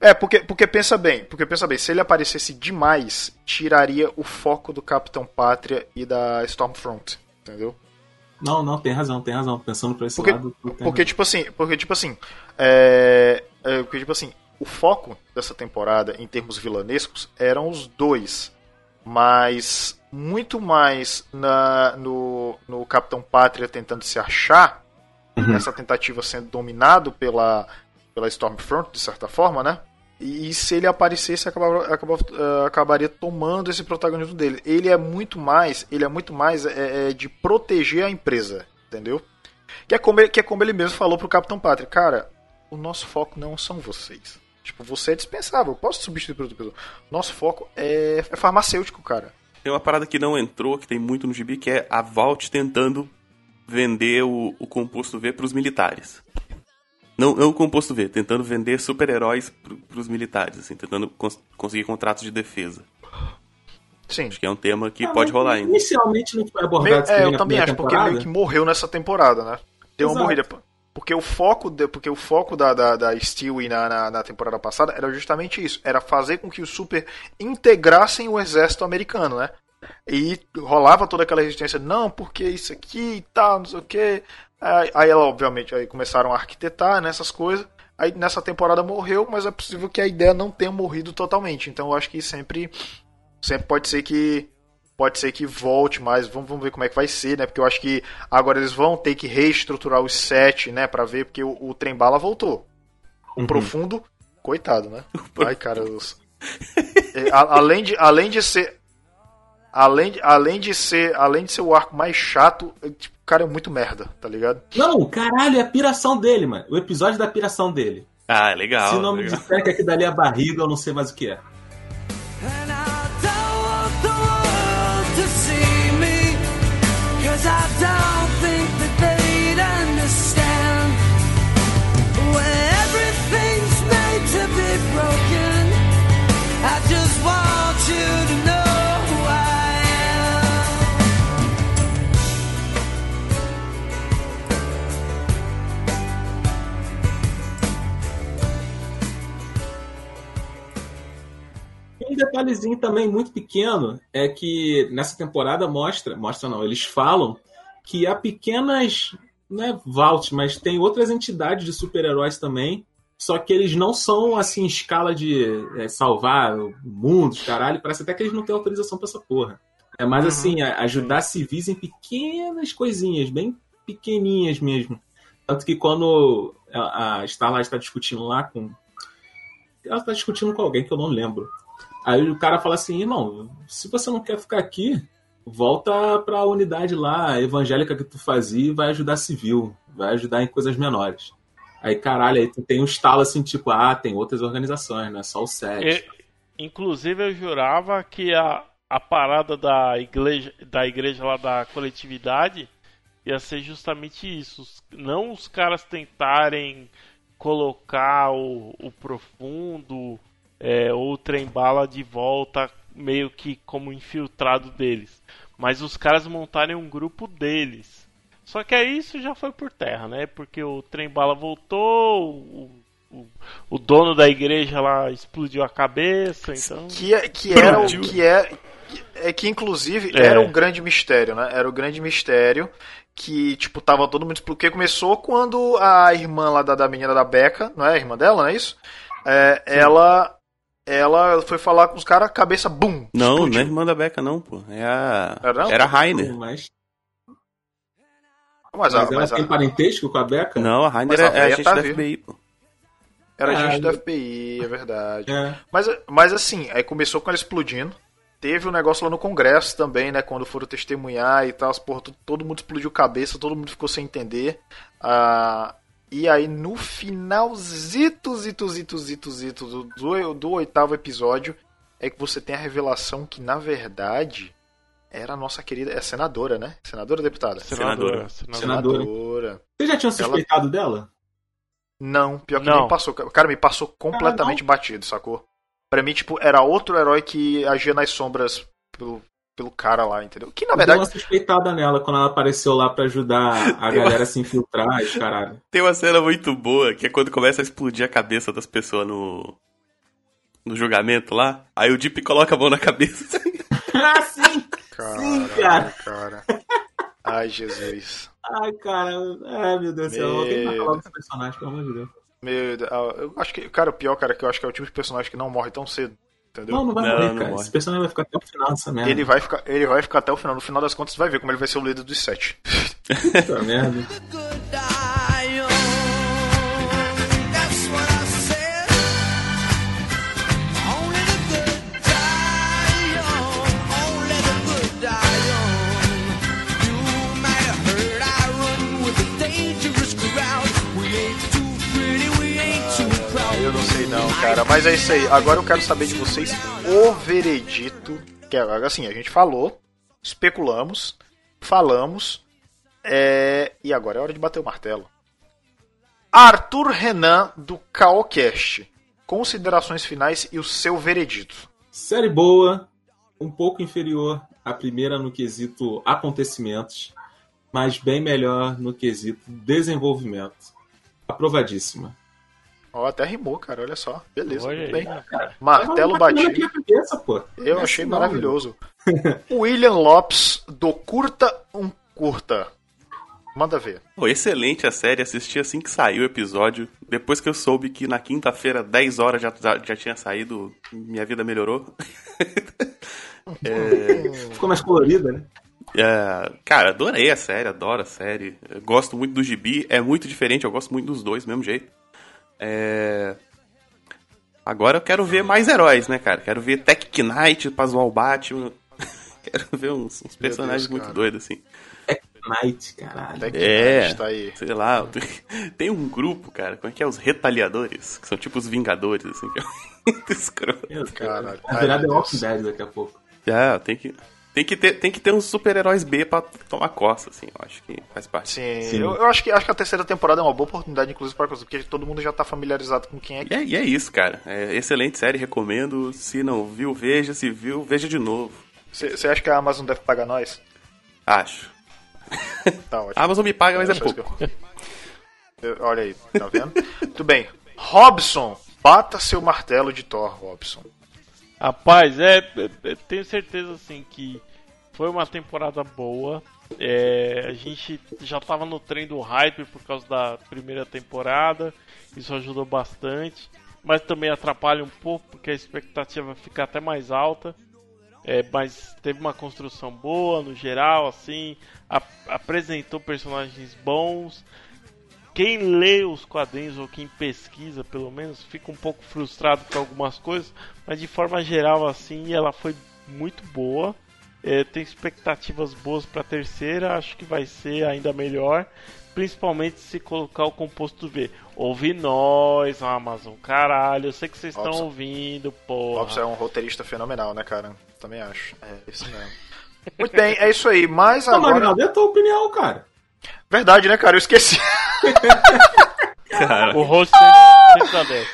Speaker 1: É, porque, porque pensa bem, porque pensa bem, se ele aparecesse demais, tiraria o foco do Capitão Pátria e da Stormfront, entendeu?
Speaker 4: Não, não, tem razão, tem razão. Pensando por esse
Speaker 1: Porque,
Speaker 4: lado.
Speaker 1: porque
Speaker 4: razão.
Speaker 1: tipo assim, porque tipo assim, é, é, porque tipo assim, o foco dessa temporada em termos vilanescos eram os dois, mas muito mais na, no, no Capitão Pátria tentando se achar,
Speaker 4: Uhum.
Speaker 1: essa tentativa sendo dominado pela pela Stormfront de certa forma, né? E se ele aparecesse, acabava, acabava, eh, acabaria tomando esse protagonismo dele. Ele é muito mais, ele é muito mais é, é, de proteger a empresa, entendeu? Que é, como ele, que é como ele mesmo falou pro Capitão Pátria, cara, o nosso foco não são vocês. Tipo, você é dispensável, eu posso substituir por outra pessoa. Nosso foco é, é farmacêutico, cara.
Speaker 3: Tem uma parada que não entrou, que tem muito no gibi, que é a Vault tentando vender o, o composto V pros militares. Não, não o composto V, tentando vender super-heróis pro, pros militares, assim, tentando cons- conseguir contratos de defesa.
Speaker 1: Sim.
Speaker 3: Acho que é um tema que
Speaker 4: Ah,
Speaker 3: pode rolar ainda.
Speaker 4: Inicialmente não foi abordado
Speaker 1: Meio-
Speaker 4: isso
Speaker 1: é,
Speaker 4: também
Speaker 1: eu também acho, porque
Speaker 4: temporada?
Speaker 1: meio que morreu nessa temporada, né? Deu uma morrida. Porque o foco, de- porque o foco da, da, da Stewie na, na, na temporada passada era justamente isso. Era fazer com que os super integrassem o exército americano, né? E rolava toda aquela resistência, não, porque isso aqui e tal, não sei o que. Aí, aí ela, obviamente, aí começaram a arquitetar nessas coisas. Aí nessa temporada morreu, mas é possível que a ideia não tenha morrido totalmente. Então eu acho que sempre, sempre pode ser que pode ser que volte mais. Vamos, vamos ver como é que vai ser, né? Porque eu acho que agora eles vão ter que reestruturar os sete, né? Pra ver, porque o, o trem bala voltou. O
Speaker 4: Uhum.
Speaker 1: profundo, coitado, né? Ai, cara, os- É, a- além de além de ser além de, além de ser além de ser o arco mais chato, é, tipo, o cara é muito merda, tá ligado?
Speaker 4: Não, caralho, é a piração dele, mano. O episódio da piração dele.
Speaker 3: Ah, legal.
Speaker 4: Se não me
Speaker 3: legal.
Speaker 4: disser que aqui dali é a barriga, eu não sei mais o que é. Detalhezinho também muito pequeno é que nessa temporada mostra, mostra não, eles falam que há pequenas, não é Vault, mas tem outras entidades de super-heróis também, só que eles não são assim em escala de é, salvar o mundo, caralho, parece até que eles não têm autorização pra essa porra. É mais assim, a- ajudar civis em pequenas coisinhas, bem pequeninhas mesmo. Tanto que quando a a Starlight está discutindo lá com. Ela está discutindo com alguém que eu não lembro. Aí o cara fala assim, irmão, se você não quer ficar aqui, volta pra unidade lá evangélica que tu fazia e vai ajudar civil, vai ajudar em coisas menores. Aí, caralho, aí tu tem um estalo assim, tipo, ah, tem outras organizações, não é só o SET.
Speaker 2: E- Inclusive eu jurava que a, a parada da igreja, da igreja lá da coletividade ia ser justamente isso. Não os caras tentarem colocar o, o profundo é, ou o trem bala de volta meio que como infiltrado deles. Mas os caras montarem um grupo deles. Só que aí isso já foi por terra, né? Porque o trem bala voltou, o, o, o dono da igreja lá explodiu a cabeça, então.
Speaker 1: Que, é- que era o que é, que- é que inclusive
Speaker 2: É.
Speaker 1: era um grande mistério, né? Era o grande mistério que tipo tava todo mundo porque começou quando a irmã lá da, da menina da Beca, não é a irmã dela, não é isso? É, ela ela foi falar com os caras, cabeça bum.
Speaker 3: Não,
Speaker 1: explodiu.
Speaker 3: não é irmã da Beca, não, pô. É a.
Speaker 1: Era?
Speaker 3: Era a Rainer.
Speaker 4: Mas,
Speaker 1: Mas,
Speaker 4: mas
Speaker 1: a,
Speaker 4: ela
Speaker 1: mas a-
Speaker 4: tem parentesco com a Beca?
Speaker 3: Não, a Rainer
Speaker 1: Mas a
Speaker 3: é, é agente
Speaker 1: tá
Speaker 3: da. FBI, pô.
Speaker 1: era
Speaker 4: Ah,
Speaker 1: gente da
Speaker 4: eu-
Speaker 1: FBI, é verdade.
Speaker 4: É.
Speaker 1: Mas, mas assim, aí começou com ela explodindo. Teve um negócio lá no Congresso também, né? Quando foram testemunhar e tal. Porra, todo, todo mundo explodiu cabeça, todo mundo ficou sem entender. Ah, e aí no finalzito, zito, zito, zito, zito do, do, do oitavo episódio é que você tem a revelação que, na verdade, era a nossa querida. É senadora, né? Senadora ou deputada?
Speaker 2: Senadora.
Speaker 3: Senadora.
Speaker 2: senadora.
Speaker 4: Senadora. Vocês já tinham suspeitado dela?
Speaker 1: Não, pior que
Speaker 2: Não.
Speaker 1: nem passou. Cara, me passou completamente batido, sacou? Pra mim, tipo, era outro herói que agia nas sombras pelo, pelo cara lá, entendeu? Que na
Speaker 4: Eu
Speaker 1: verdade.
Speaker 4: uma suspeitada nela quando ela apareceu lá pra ajudar a galera a se infiltrar, caralho.
Speaker 3: Tem uma cena muito boa, que é quando começa a explodir a cabeça das pessoas no. No julgamento lá. Aí o Deep coloca a mão na cabeça.
Speaker 4: ah, sim! Sim, cara.
Speaker 1: cara. Ai, Jesus.
Speaker 4: Ai, cara. Ai, meu Deus do céu. Alguém
Speaker 1: Meu.
Speaker 4: falar desse personagem, pelo amor de Deus.
Speaker 1: Meu Deus, eu acho que, cara, o pior, cara, que eu acho que é o tipo de personagem que não morre tão cedo. Entendeu?
Speaker 4: Não, não vai
Speaker 3: Não,
Speaker 4: morrer,
Speaker 3: não
Speaker 4: cara.
Speaker 3: morre.
Speaker 4: Esse personagem vai ficar até o final dessa merda.
Speaker 1: Ele vai, ficar, ele vai ficar até o final. No final das contas, você vai ver como ele vai ser o líder dos sete.
Speaker 4: Puta merda.
Speaker 1: Não cara. Mas é isso aí. Agora eu quero saber de vocês o veredito. Que é, assim, a gente falou, especulamos, falamos. é, E agora é hora de bater o martelo. Arthur Renan, do Caocast. Considerações finais e o seu veredito.
Speaker 4: Série boa, um pouco inferior à primeira no quesito acontecimentos, mas bem melhor no quesito desenvolvimento. Aprovadíssima.
Speaker 1: Ó, até rimou, cara. Olha só. Beleza,
Speaker 2: Olha
Speaker 1: tudo bem. Martelo batido.
Speaker 4: Aqui na cabeça, pô.
Speaker 1: Eu
Speaker 4: É
Speaker 1: achei
Speaker 4: assim não,
Speaker 1: maravilhoso. William Lopes, do Curta Um Curta. Manda ver.
Speaker 3: Pô, excelente a série, assisti assim que saiu o episódio. Depois que eu soube que na quinta-feira, 10 horas, já, já, já tinha saído, minha vida melhorou.
Speaker 4: Ficou mais colorida, né?
Speaker 3: É, cara, adorei a série, adoro a série. Eu gosto muito do gibi, é muito diferente, eu gosto muito dos dois, do mesmo jeito. É... Agora eu quero ver mais heróis, né, cara? Quero ver Tech Knight pra zoar o Batman. quero ver uns, uns personagens
Speaker 1: Deus,
Speaker 3: muito doidos, assim.
Speaker 4: Knight, caralho.
Speaker 1: Que
Speaker 3: É.
Speaker 1: está aí.
Speaker 3: Sei lá, tem um grupo, cara, como é que é? Os Retaliadores, que são tipo os Vingadores, assim, que é muito escroto.
Speaker 4: Meu.
Speaker 1: Caralho.
Speaker 4: Virar
Speaker 1: meu
Speaker 4: The Walking. Dead daqui a pouco.
Speaker 3: É, tem que, tem que, ter, tem que ter uns super-heróis B pra tomar costa, assim, eu acho que faz parte.
Speaker 1: Sim,
Speaker 4: Sim.
Speaker 1: Eu, eu acho, que, acho que a terceira temporada é uma boa oportunidade, inclusive, para coisa, porque todo mundo já tá familiarizado com quem é
Speaker 3: E é, e é isso, cara. É excelente série, recomendo. Se não viu, veja. Se viu, veja de novo.
Speaker 1: Você acha que a Amazon deve pagar nós?
Speaker 3: Acho.
Speaker 1: Tá ótimo.
Speaker 3: A Amazon me paga, mas é pouco.
Speaker 1: que eu- Eu- Olha aí, tá vendo? Tudo bem. Robson, bata seu martelo de Thor, Robson.
Speaker 2: Rapaz, é, é, é, tenho certeza assim que foi uma temporada boa. É, a gente já tava no trem do hype por causa da primeira temporada, isso ajudou bastante, mas também atrapalha um pouco porque a expectativa fica até mais alta. É, mas teve uma construção boa no geral, assim, ap- apresentou personagens bons. Quem lê os quadrinhos ou quem pesquisa, pelo menos, fica um pouco frustrado com algumas coisas, mas de forma geral, assim, ela foi muito boa. É, tenho expectativas boas para a terceira, acho que vai ser ainda melhor. principalmente se colocar o composto V. Ouve nós, Amazon. Caralho, eu sei que vocês estão ouvindo, porra.
Speaker 1: Robson é um roteirista fenomenal, né, cara? Também acho. É isso mesmo. Muito bem, é isso aí. Mas
Speaker 4: Não,
Speaker 1: agora.
Speaker 4: Magnaldo, é a tua opinião, cara.
Speaker 1: Verdade, né, cara? Eu esqueci.
Speaker 3: Cara,
Speaker 2: O host sempre, dessa.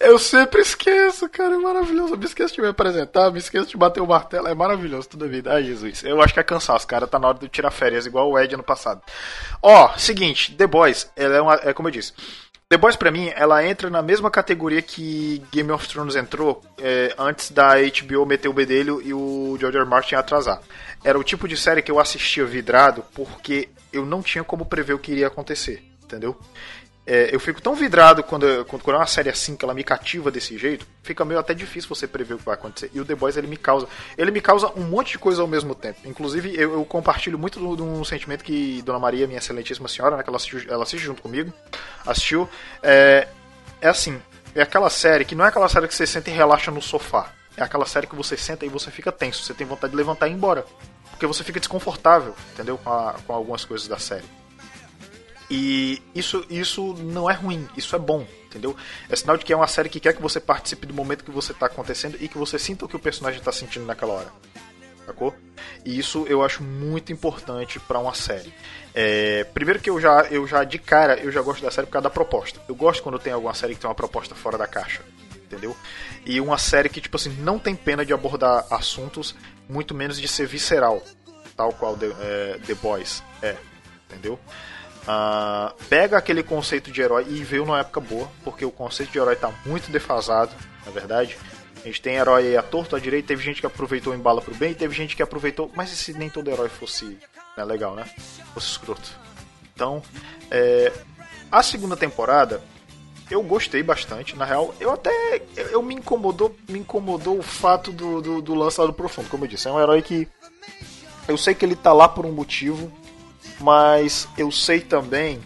Speaker 1: Eu sempre esqueço, cara. É maravilhoso. Eu me esqueço de me apresentar, me esqueço de bater o martelo. É maravilhoso toda a vida. Ai, Jesus. Eu acho que é cansaço, cara. Tá na hora de tirar férias, igual o Ed ano passado. Ó, seguinte. The Boys, ela é, uma, é como eu disse. The Boys, pra mim, ela entra na mesma categoria que Game of Thrones entrou é, antes da HBO meter o bedelho e o George. R. Martin atrasar. Era o tipo de série que eu assistia vidrado porque eu não tinha como prever o que iria acontecer, entendeu? É, eu fico tão vidrado quando, quando, quando é uma série assim que ela me cativa desse jeito, fica meio até difícil você prever o que vai acontecer. E o The Boys ele me causa, ele me causa um monte de coisa ao mesmo tempo. Inclusive eu, eu compartilho muito de um sentimento que Dona Maria, minha excelentíssima senhora, né, que ela assistiu, ela assiste junto comigo, assistiu. É, é assim, é aquela série que não é aquela série que você senta e relaxa no sofá. É aquela série que você senta e você fica tenso, você tem vontade de levantar e ir embora. Porque você fica desconfortável, entendeu? Com, a- com algumas coisas da série. E isso, isso não é ruim, isso é bom, entendeu? É sinal de que é uma série que quer que você participe do momento que você está acontecendo e que você sinta o que o personagem está sentindo naquela hora. Sacou? E isso eu acho muito importante para uma série. É, primeiro que eu já, eu já, de cara, eu já gosto da série por causa da proposta. Eu gosto quando tem alguma série que tem uma proposta fora da caixa. Entendeu? E uma série que, tipo assim, não tem pena de abordar assuntos, muito menos de ser visceral. Tal qual The, é, The Boys é. Entendeu? Ah, pega aquele conceito de herói e veio numa época boa, porque o conceito de herói tá muito defasado, na verdade. A gente tem herói aí à torto, à direita, teve gente que aproveitou em bala pro bem, teve gente que aproveitou, mas se nem todo herói fosse né, legal, né? Fosse escroto. Então, é, a segunda temporada eu gostei bastante, na real, eu até eu, eu me incomodou, me incomodou o fato do, do, do lance lá do profundo, como eu disse, é um herói que eu sei que ele tá lá por um motivo, mas eu sei também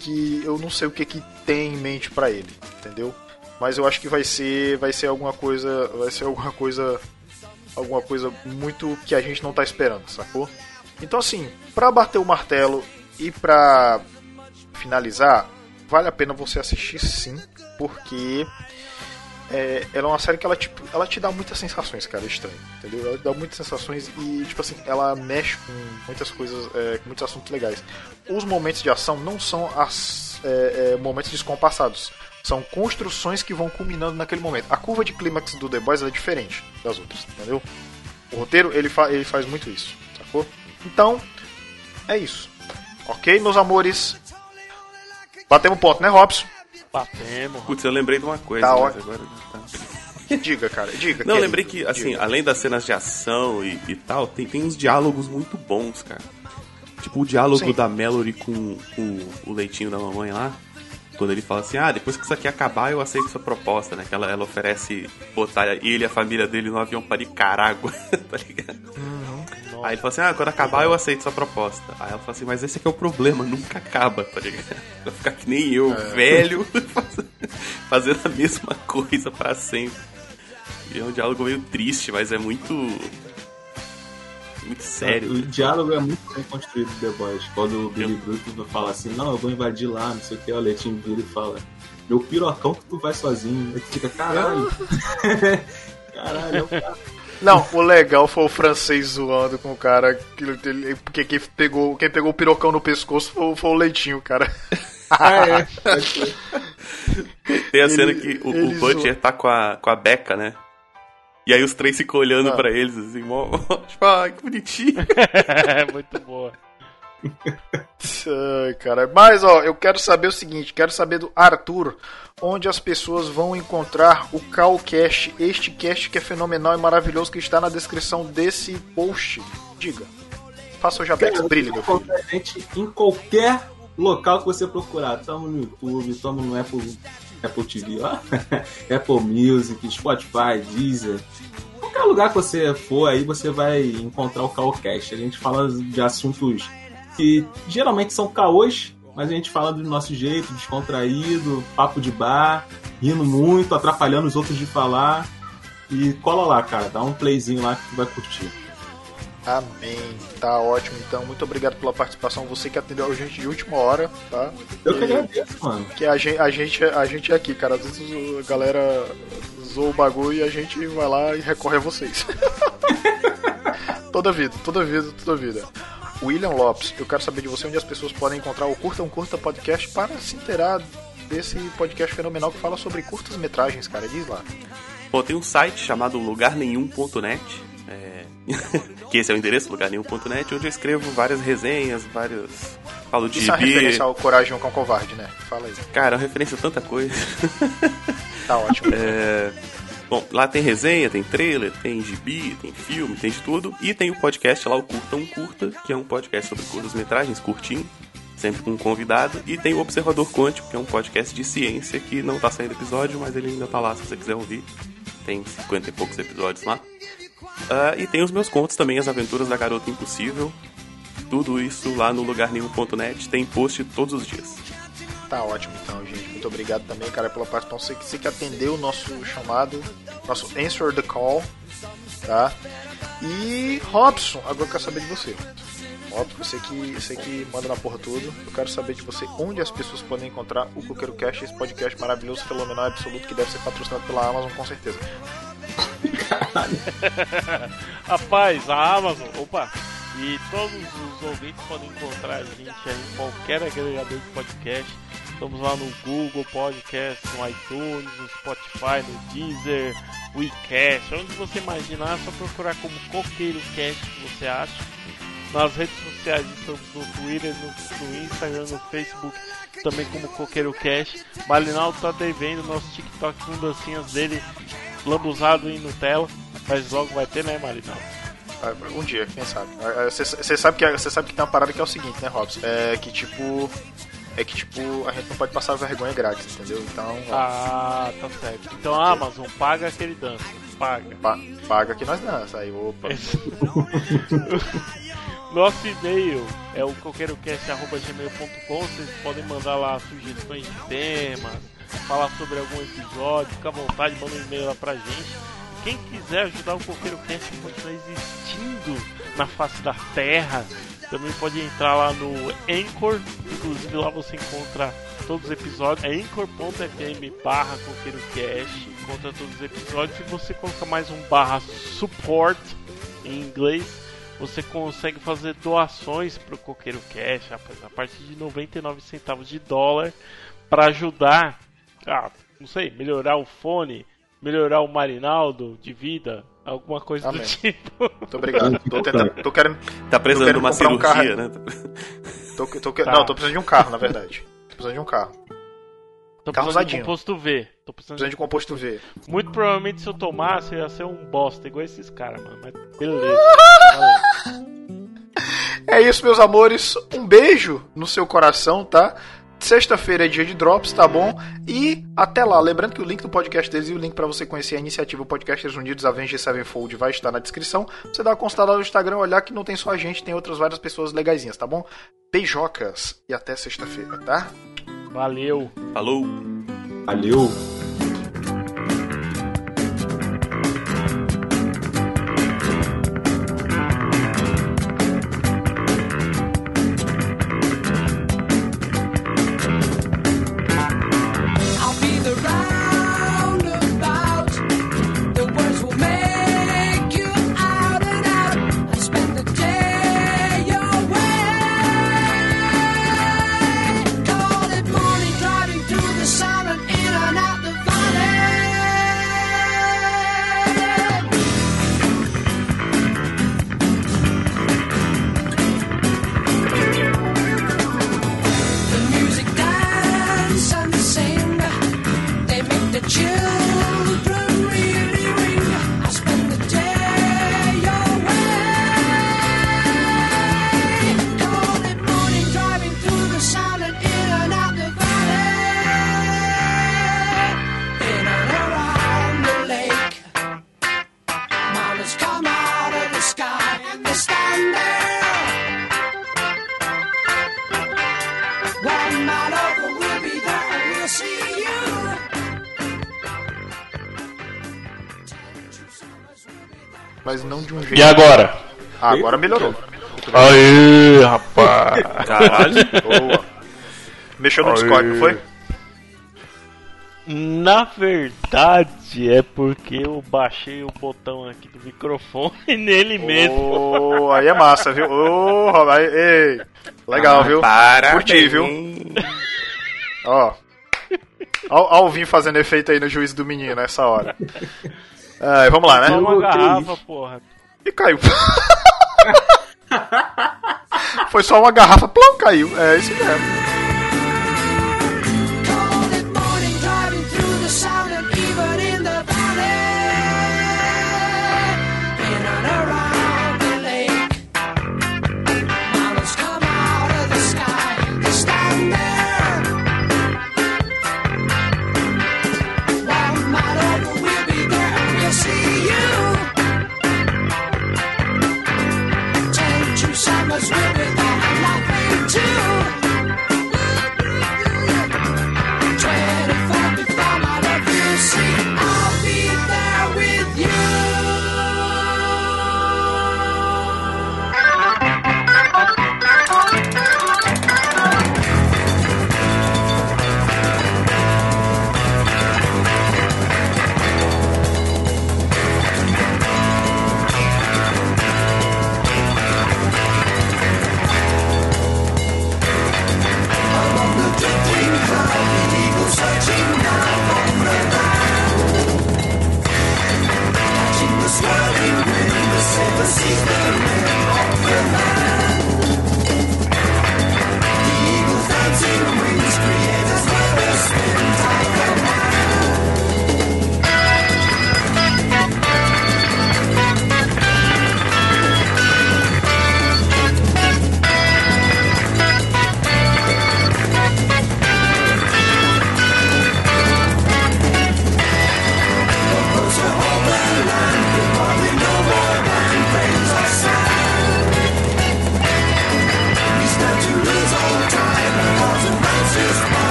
Speaker 1: que eu não sei o que que tem em mente pra ele, entendeu? Mas eu acho que vai ser vai ser alguma coisa, vai ser alguma coisa alguma coisa muito que a gente não tá esperando, sacou? Então assim, pra bater o martelo e pra finalizar, vale a pena você assistir sim, porque é, ela é uma série que ela, tipo, ela te dá muitas sensações, cara, estranho, entendeu? Ela te dá muitas sensações e, tipo assim, ela mexe com muitas coisas, é, com muitos assuntos legais. Os momentos de ação não são as, é, é, momentos descompassados, são construções que vão culminando naquele momento. A curva de clímax do The Boys é diferente das outras, entendeu? O roteiro, ele, fa ele faz muito isso, sacou? Então, é isso. Ok, meus amores? Batemos ponto, né, Robson?
Speaker 2: Batemos.
Speaker 3: Putz, eu lembrei de uma coisa,
Speaker 1: Tá
Speaker 3: mas
Speaker 1: ótimo.
Speaker 3: agora. Tá.
Speaker 1: Diga, cara, diga.
Speaker 3: Não,
Speaker 1: querido,
Speaker 3: lembrei que, assim,
Speaker 1: diga.
Speaker 3: além das cenas de ação e, e tal, tem, tem uns diálogos muito bons, cara. Tipo o diálogo
Speaker 1: Sim.
Speaker 3: da Mallory com, com o leitinho da mamãe lá. Quando ele fala assim, ah, depois que isso aqui acabar, eu aceito sua proposta, né? Que ela, ela oferece botar ele e a família dele no avião para Nicarágua, tá ligado? Aí ele fala assim, ah, quando acabar eu aceito sua proposta. Aí ela fala assim, mas esse aqui é o problema, nunca acaba, tá ligado? Vai ficar que nem eu, velho, faz- fazendo a mesma coisa pra sempre. E é um diálogo meio triste, mas é muito. Muito sério.
Speaker 4: O diálogo é muito bem construído do The Boys. Quando o Billy Bruto fala assim, não, eu vou invadir lá, não sei o que, o Leitinho vira e fala, meu pirocão que tu vai sozinho. Aí tu fica, caralho. caralho, é cara.
Speaker 1: Não, o legal foi o francês zoando com o cara. que ele- Porque quem pegou, quem pegou o pirocão no pescoço foi, foi o leitinho, cara.
Speaker 4: Ah, é.
Speaker 3: Tem a cena
Speaker 1: Ele-
Speaker 3: que o, o
Speaker 1: ele
Speaker 3: Butcher tá com a, com a Becca, né? E aí os três ficam olhando
Speaker 1: Ah.
Speaker 3: pra eles, assim, mó, tipo, ai, que bonitinho.
Speaker 2: É muito boa.
Speaker 1: Ai, cara. Mas, ó, eu quero saber o seguinte: quero saber do Arthur, onde as pessoas vão encontrar o Calcast, este cast que é fenomenal e maravilhoso que está na descrição desse post. Diga. Faça o Jabex, brilhe, meu filho.
Speaker 4: encontra a gente em qualquer local que você procurar. Tamo no YouTube, tamo no Apple, Apple TV, ó. Apple Music, Spotify, Deezer. Qualquer lugar que você for aí, você vai encontrar o Caocast. A gente fala de assuntos que geralmente são caôs, mas a gente fala do nosso jeito, descontraído, papo de bar, rindo muito, atrapalhando os outros de falar. E cola lá, cara, dá um playzinho lá que tu vai curtir.
Speaker 1: Amém. Tá ótimo, então. Muito obrigado pela participação. Você que atendeu a gente de última hora, tá?
Speaker 10: Eu que agradeço, mano.
Speaker 1: Que a gente, a gente, a gente é aqui, cara. Às vezes a galera zoa o bagulho e a gente vai lá e recorre a vocês. toda vida, toda vida, toda vida. William Lopes, eu quero saber de você onde as pessoas podem encontrar o Curta um Curta Podcast para se inteirar desse podcast fenomenal que fala sobre curtas metragens, cara. Diz lá.
Speaker 3: Pô, tem um site chamado lugarnenhum.net, é... que esse é o endereço, lugarnenhum.net, onde eu escrevo várias resenhas, várias... Falo de
Speaker 1: Isso é uma referência ao Coragem com Covarde, né? Fala aí.
Speaker 3: Cara, é uma referência a tanta coisa.
Speaker 1: Tá ótimo.
Speaker 3: É... Bom, lá tem resenha, tem trailer, tem gibi, tem filme, tem de tudo. E tem o podcast lá, o Curta um Curta, que é um podcast sobre curtas-metragens, curtinho, sempre com um convidado. E tem o Observador Quântico, que é um podcast de ciência que não tá saindo episódio, mas ele ainda tá lá se você quiser ouvir. Tem 50 e poucos episódios lá. Ah, e tem os meus contos também, As Aventuras da Garota Impossível. Tudo isso lá no lugarnenhum.net, tem post todos os dias.
Speaker 1: Tá ótimo então, gente. Muito obrigado também, cara, pela participação. Você você que atendeu o nosso chamado, nosso Answer the Call, tá? E Robson, agora eu quero saber de você. Robson, você que, você que manda na porra tudo. Eu quero saber de você onde as pessoas podem encontrar o Coqueiro Cast, esse podcast maravilhoso, fenomenal, absoluto, que deve ser patrocinado pela Amazon, com certeza.
Speaker 2: Rapaz, a Amazon, opa, e todos os ouvintes podem encontrar a gente aí em qualquer agregador de podcast. Estamos lá no Google Podcast, no iTunes, no Spotify, no Deezer, WeCast, onde você imaginar, é só procurar como Coqueiro Cast que você acha. Nas redes sociais estamos no Twitter, no, no Instagram, no Facebook, também como Coqueiro Cash. Marinaldo tá devendo nosso TikTok com dancinhas dele lambuzado em Nutella, mas logo vai ter, né, Marinaldo?
Speaker 1: Ah, Um dia, quem sabe. Você sabe, que- sabe que tem uma parada que é o seguinte, né, Robson? É que tipo. É que tipo, a gente não pode passar vergonha grátis, entendeu? Então, ó,
Speaker 2: Ah, tá certo. Então a Amazon paga aquele dança, paga.
Speaker 1: pa- paga que nós dança. Aí, opa.
Speaker 2: Nosso e-mail é o coqueirocast.gmail.com. Vocês podem mandar lá sugestões de temas, falar sobre algum episódio, fica à vontade, manda um e-mail lá pra gente. Quem quiser ajudar o Coqueiro Cast a continuar existindo na face da terra, também pode entrar lá no Anchor. Inclusive lá você encontra todos os episódios. É anchor.fm barra coqueirocast. Encontra todos os episódios. Se você colocar mais um barra support em inglês, você consegue fazer doações pro Coqueiro Cash, rapaz, a partir de 99 centavos de dólar para ajudar, ah, não sei, melhorar o fone, melhorar o Marinaldo de vida, alguma coisa
Speaker 1: Amém.
Speaker 2: do tipo.
Speaker 1: Muito obrigado. Tô tentando. Tô querendo.
Speaker 3: Tá precisando de uma
Speaker 1: um
Speaker 3: cirurgia,
Speaker 1: carro.
Speaker 3: né?
Speaker 1: Tô, tô,
Speaker 2: Tá.
Speaker 1: Não, tô precisando de um carro, na verdade. Tô precisando de um carro.
Speaker 2: Tô
Speaker 1: Carro
Speaker 2: precisando de composto V. Tô precisando
Speaker 1: Precisando de composto V.
Speaker 2: Muito provavelmente se eu tomasse, eu ia ser um bosta, igual esses caras, mano. Mas beleza.
Speaker 1: É isso, meus amores. Um beijo no seu coração, tá? Sexta-feira é dia de drops, tá bom? E até lá. Lembrando que o link do podcast deles e o link pra você conhecer a iniciativa Podcasters Unidos Avengers Sevenfold vai estar na descrição. Você dá uma consultada no Instagram, olhar que não tem só a gente, tem outras várias pessoas legaisinhas, tá bom? Beijocas e até sexta-feira, tá?
Speaker 2: Valeu.
Speaker 3: Falou!
Speaker 10: Valeu!
Speaker 1: Mas não de um jeito.
Speaker 2: E agora?
Speaker 10: Ah, agora melhorou.
Speaker 2: Aê, rapaz!
Speaker 3: Caralho.
Speaker 10: Boa. Mexeu no Discord, não foi?
Speaker 2: Na verdade, é porque eu baixei o botão aqui do microfone nele mesmo.
Speaker 10: Ô, aí é massa, viu? Ô, rapaz, ei. Legal, viu?
Speaker 3: Parabéns.
Speaker 10: Curti, viu? Ó. Ó, ó o Vim fazendo efeito aí no juízo do menino nessa hora. É, vamos lá,
Speaker 2: Só
Speaker 10: né?
Speaker 2: uma garrafa, porra.
Speaker 10: E caiu. Foi só uma garrafa, plum, caiu. É isso mesmo.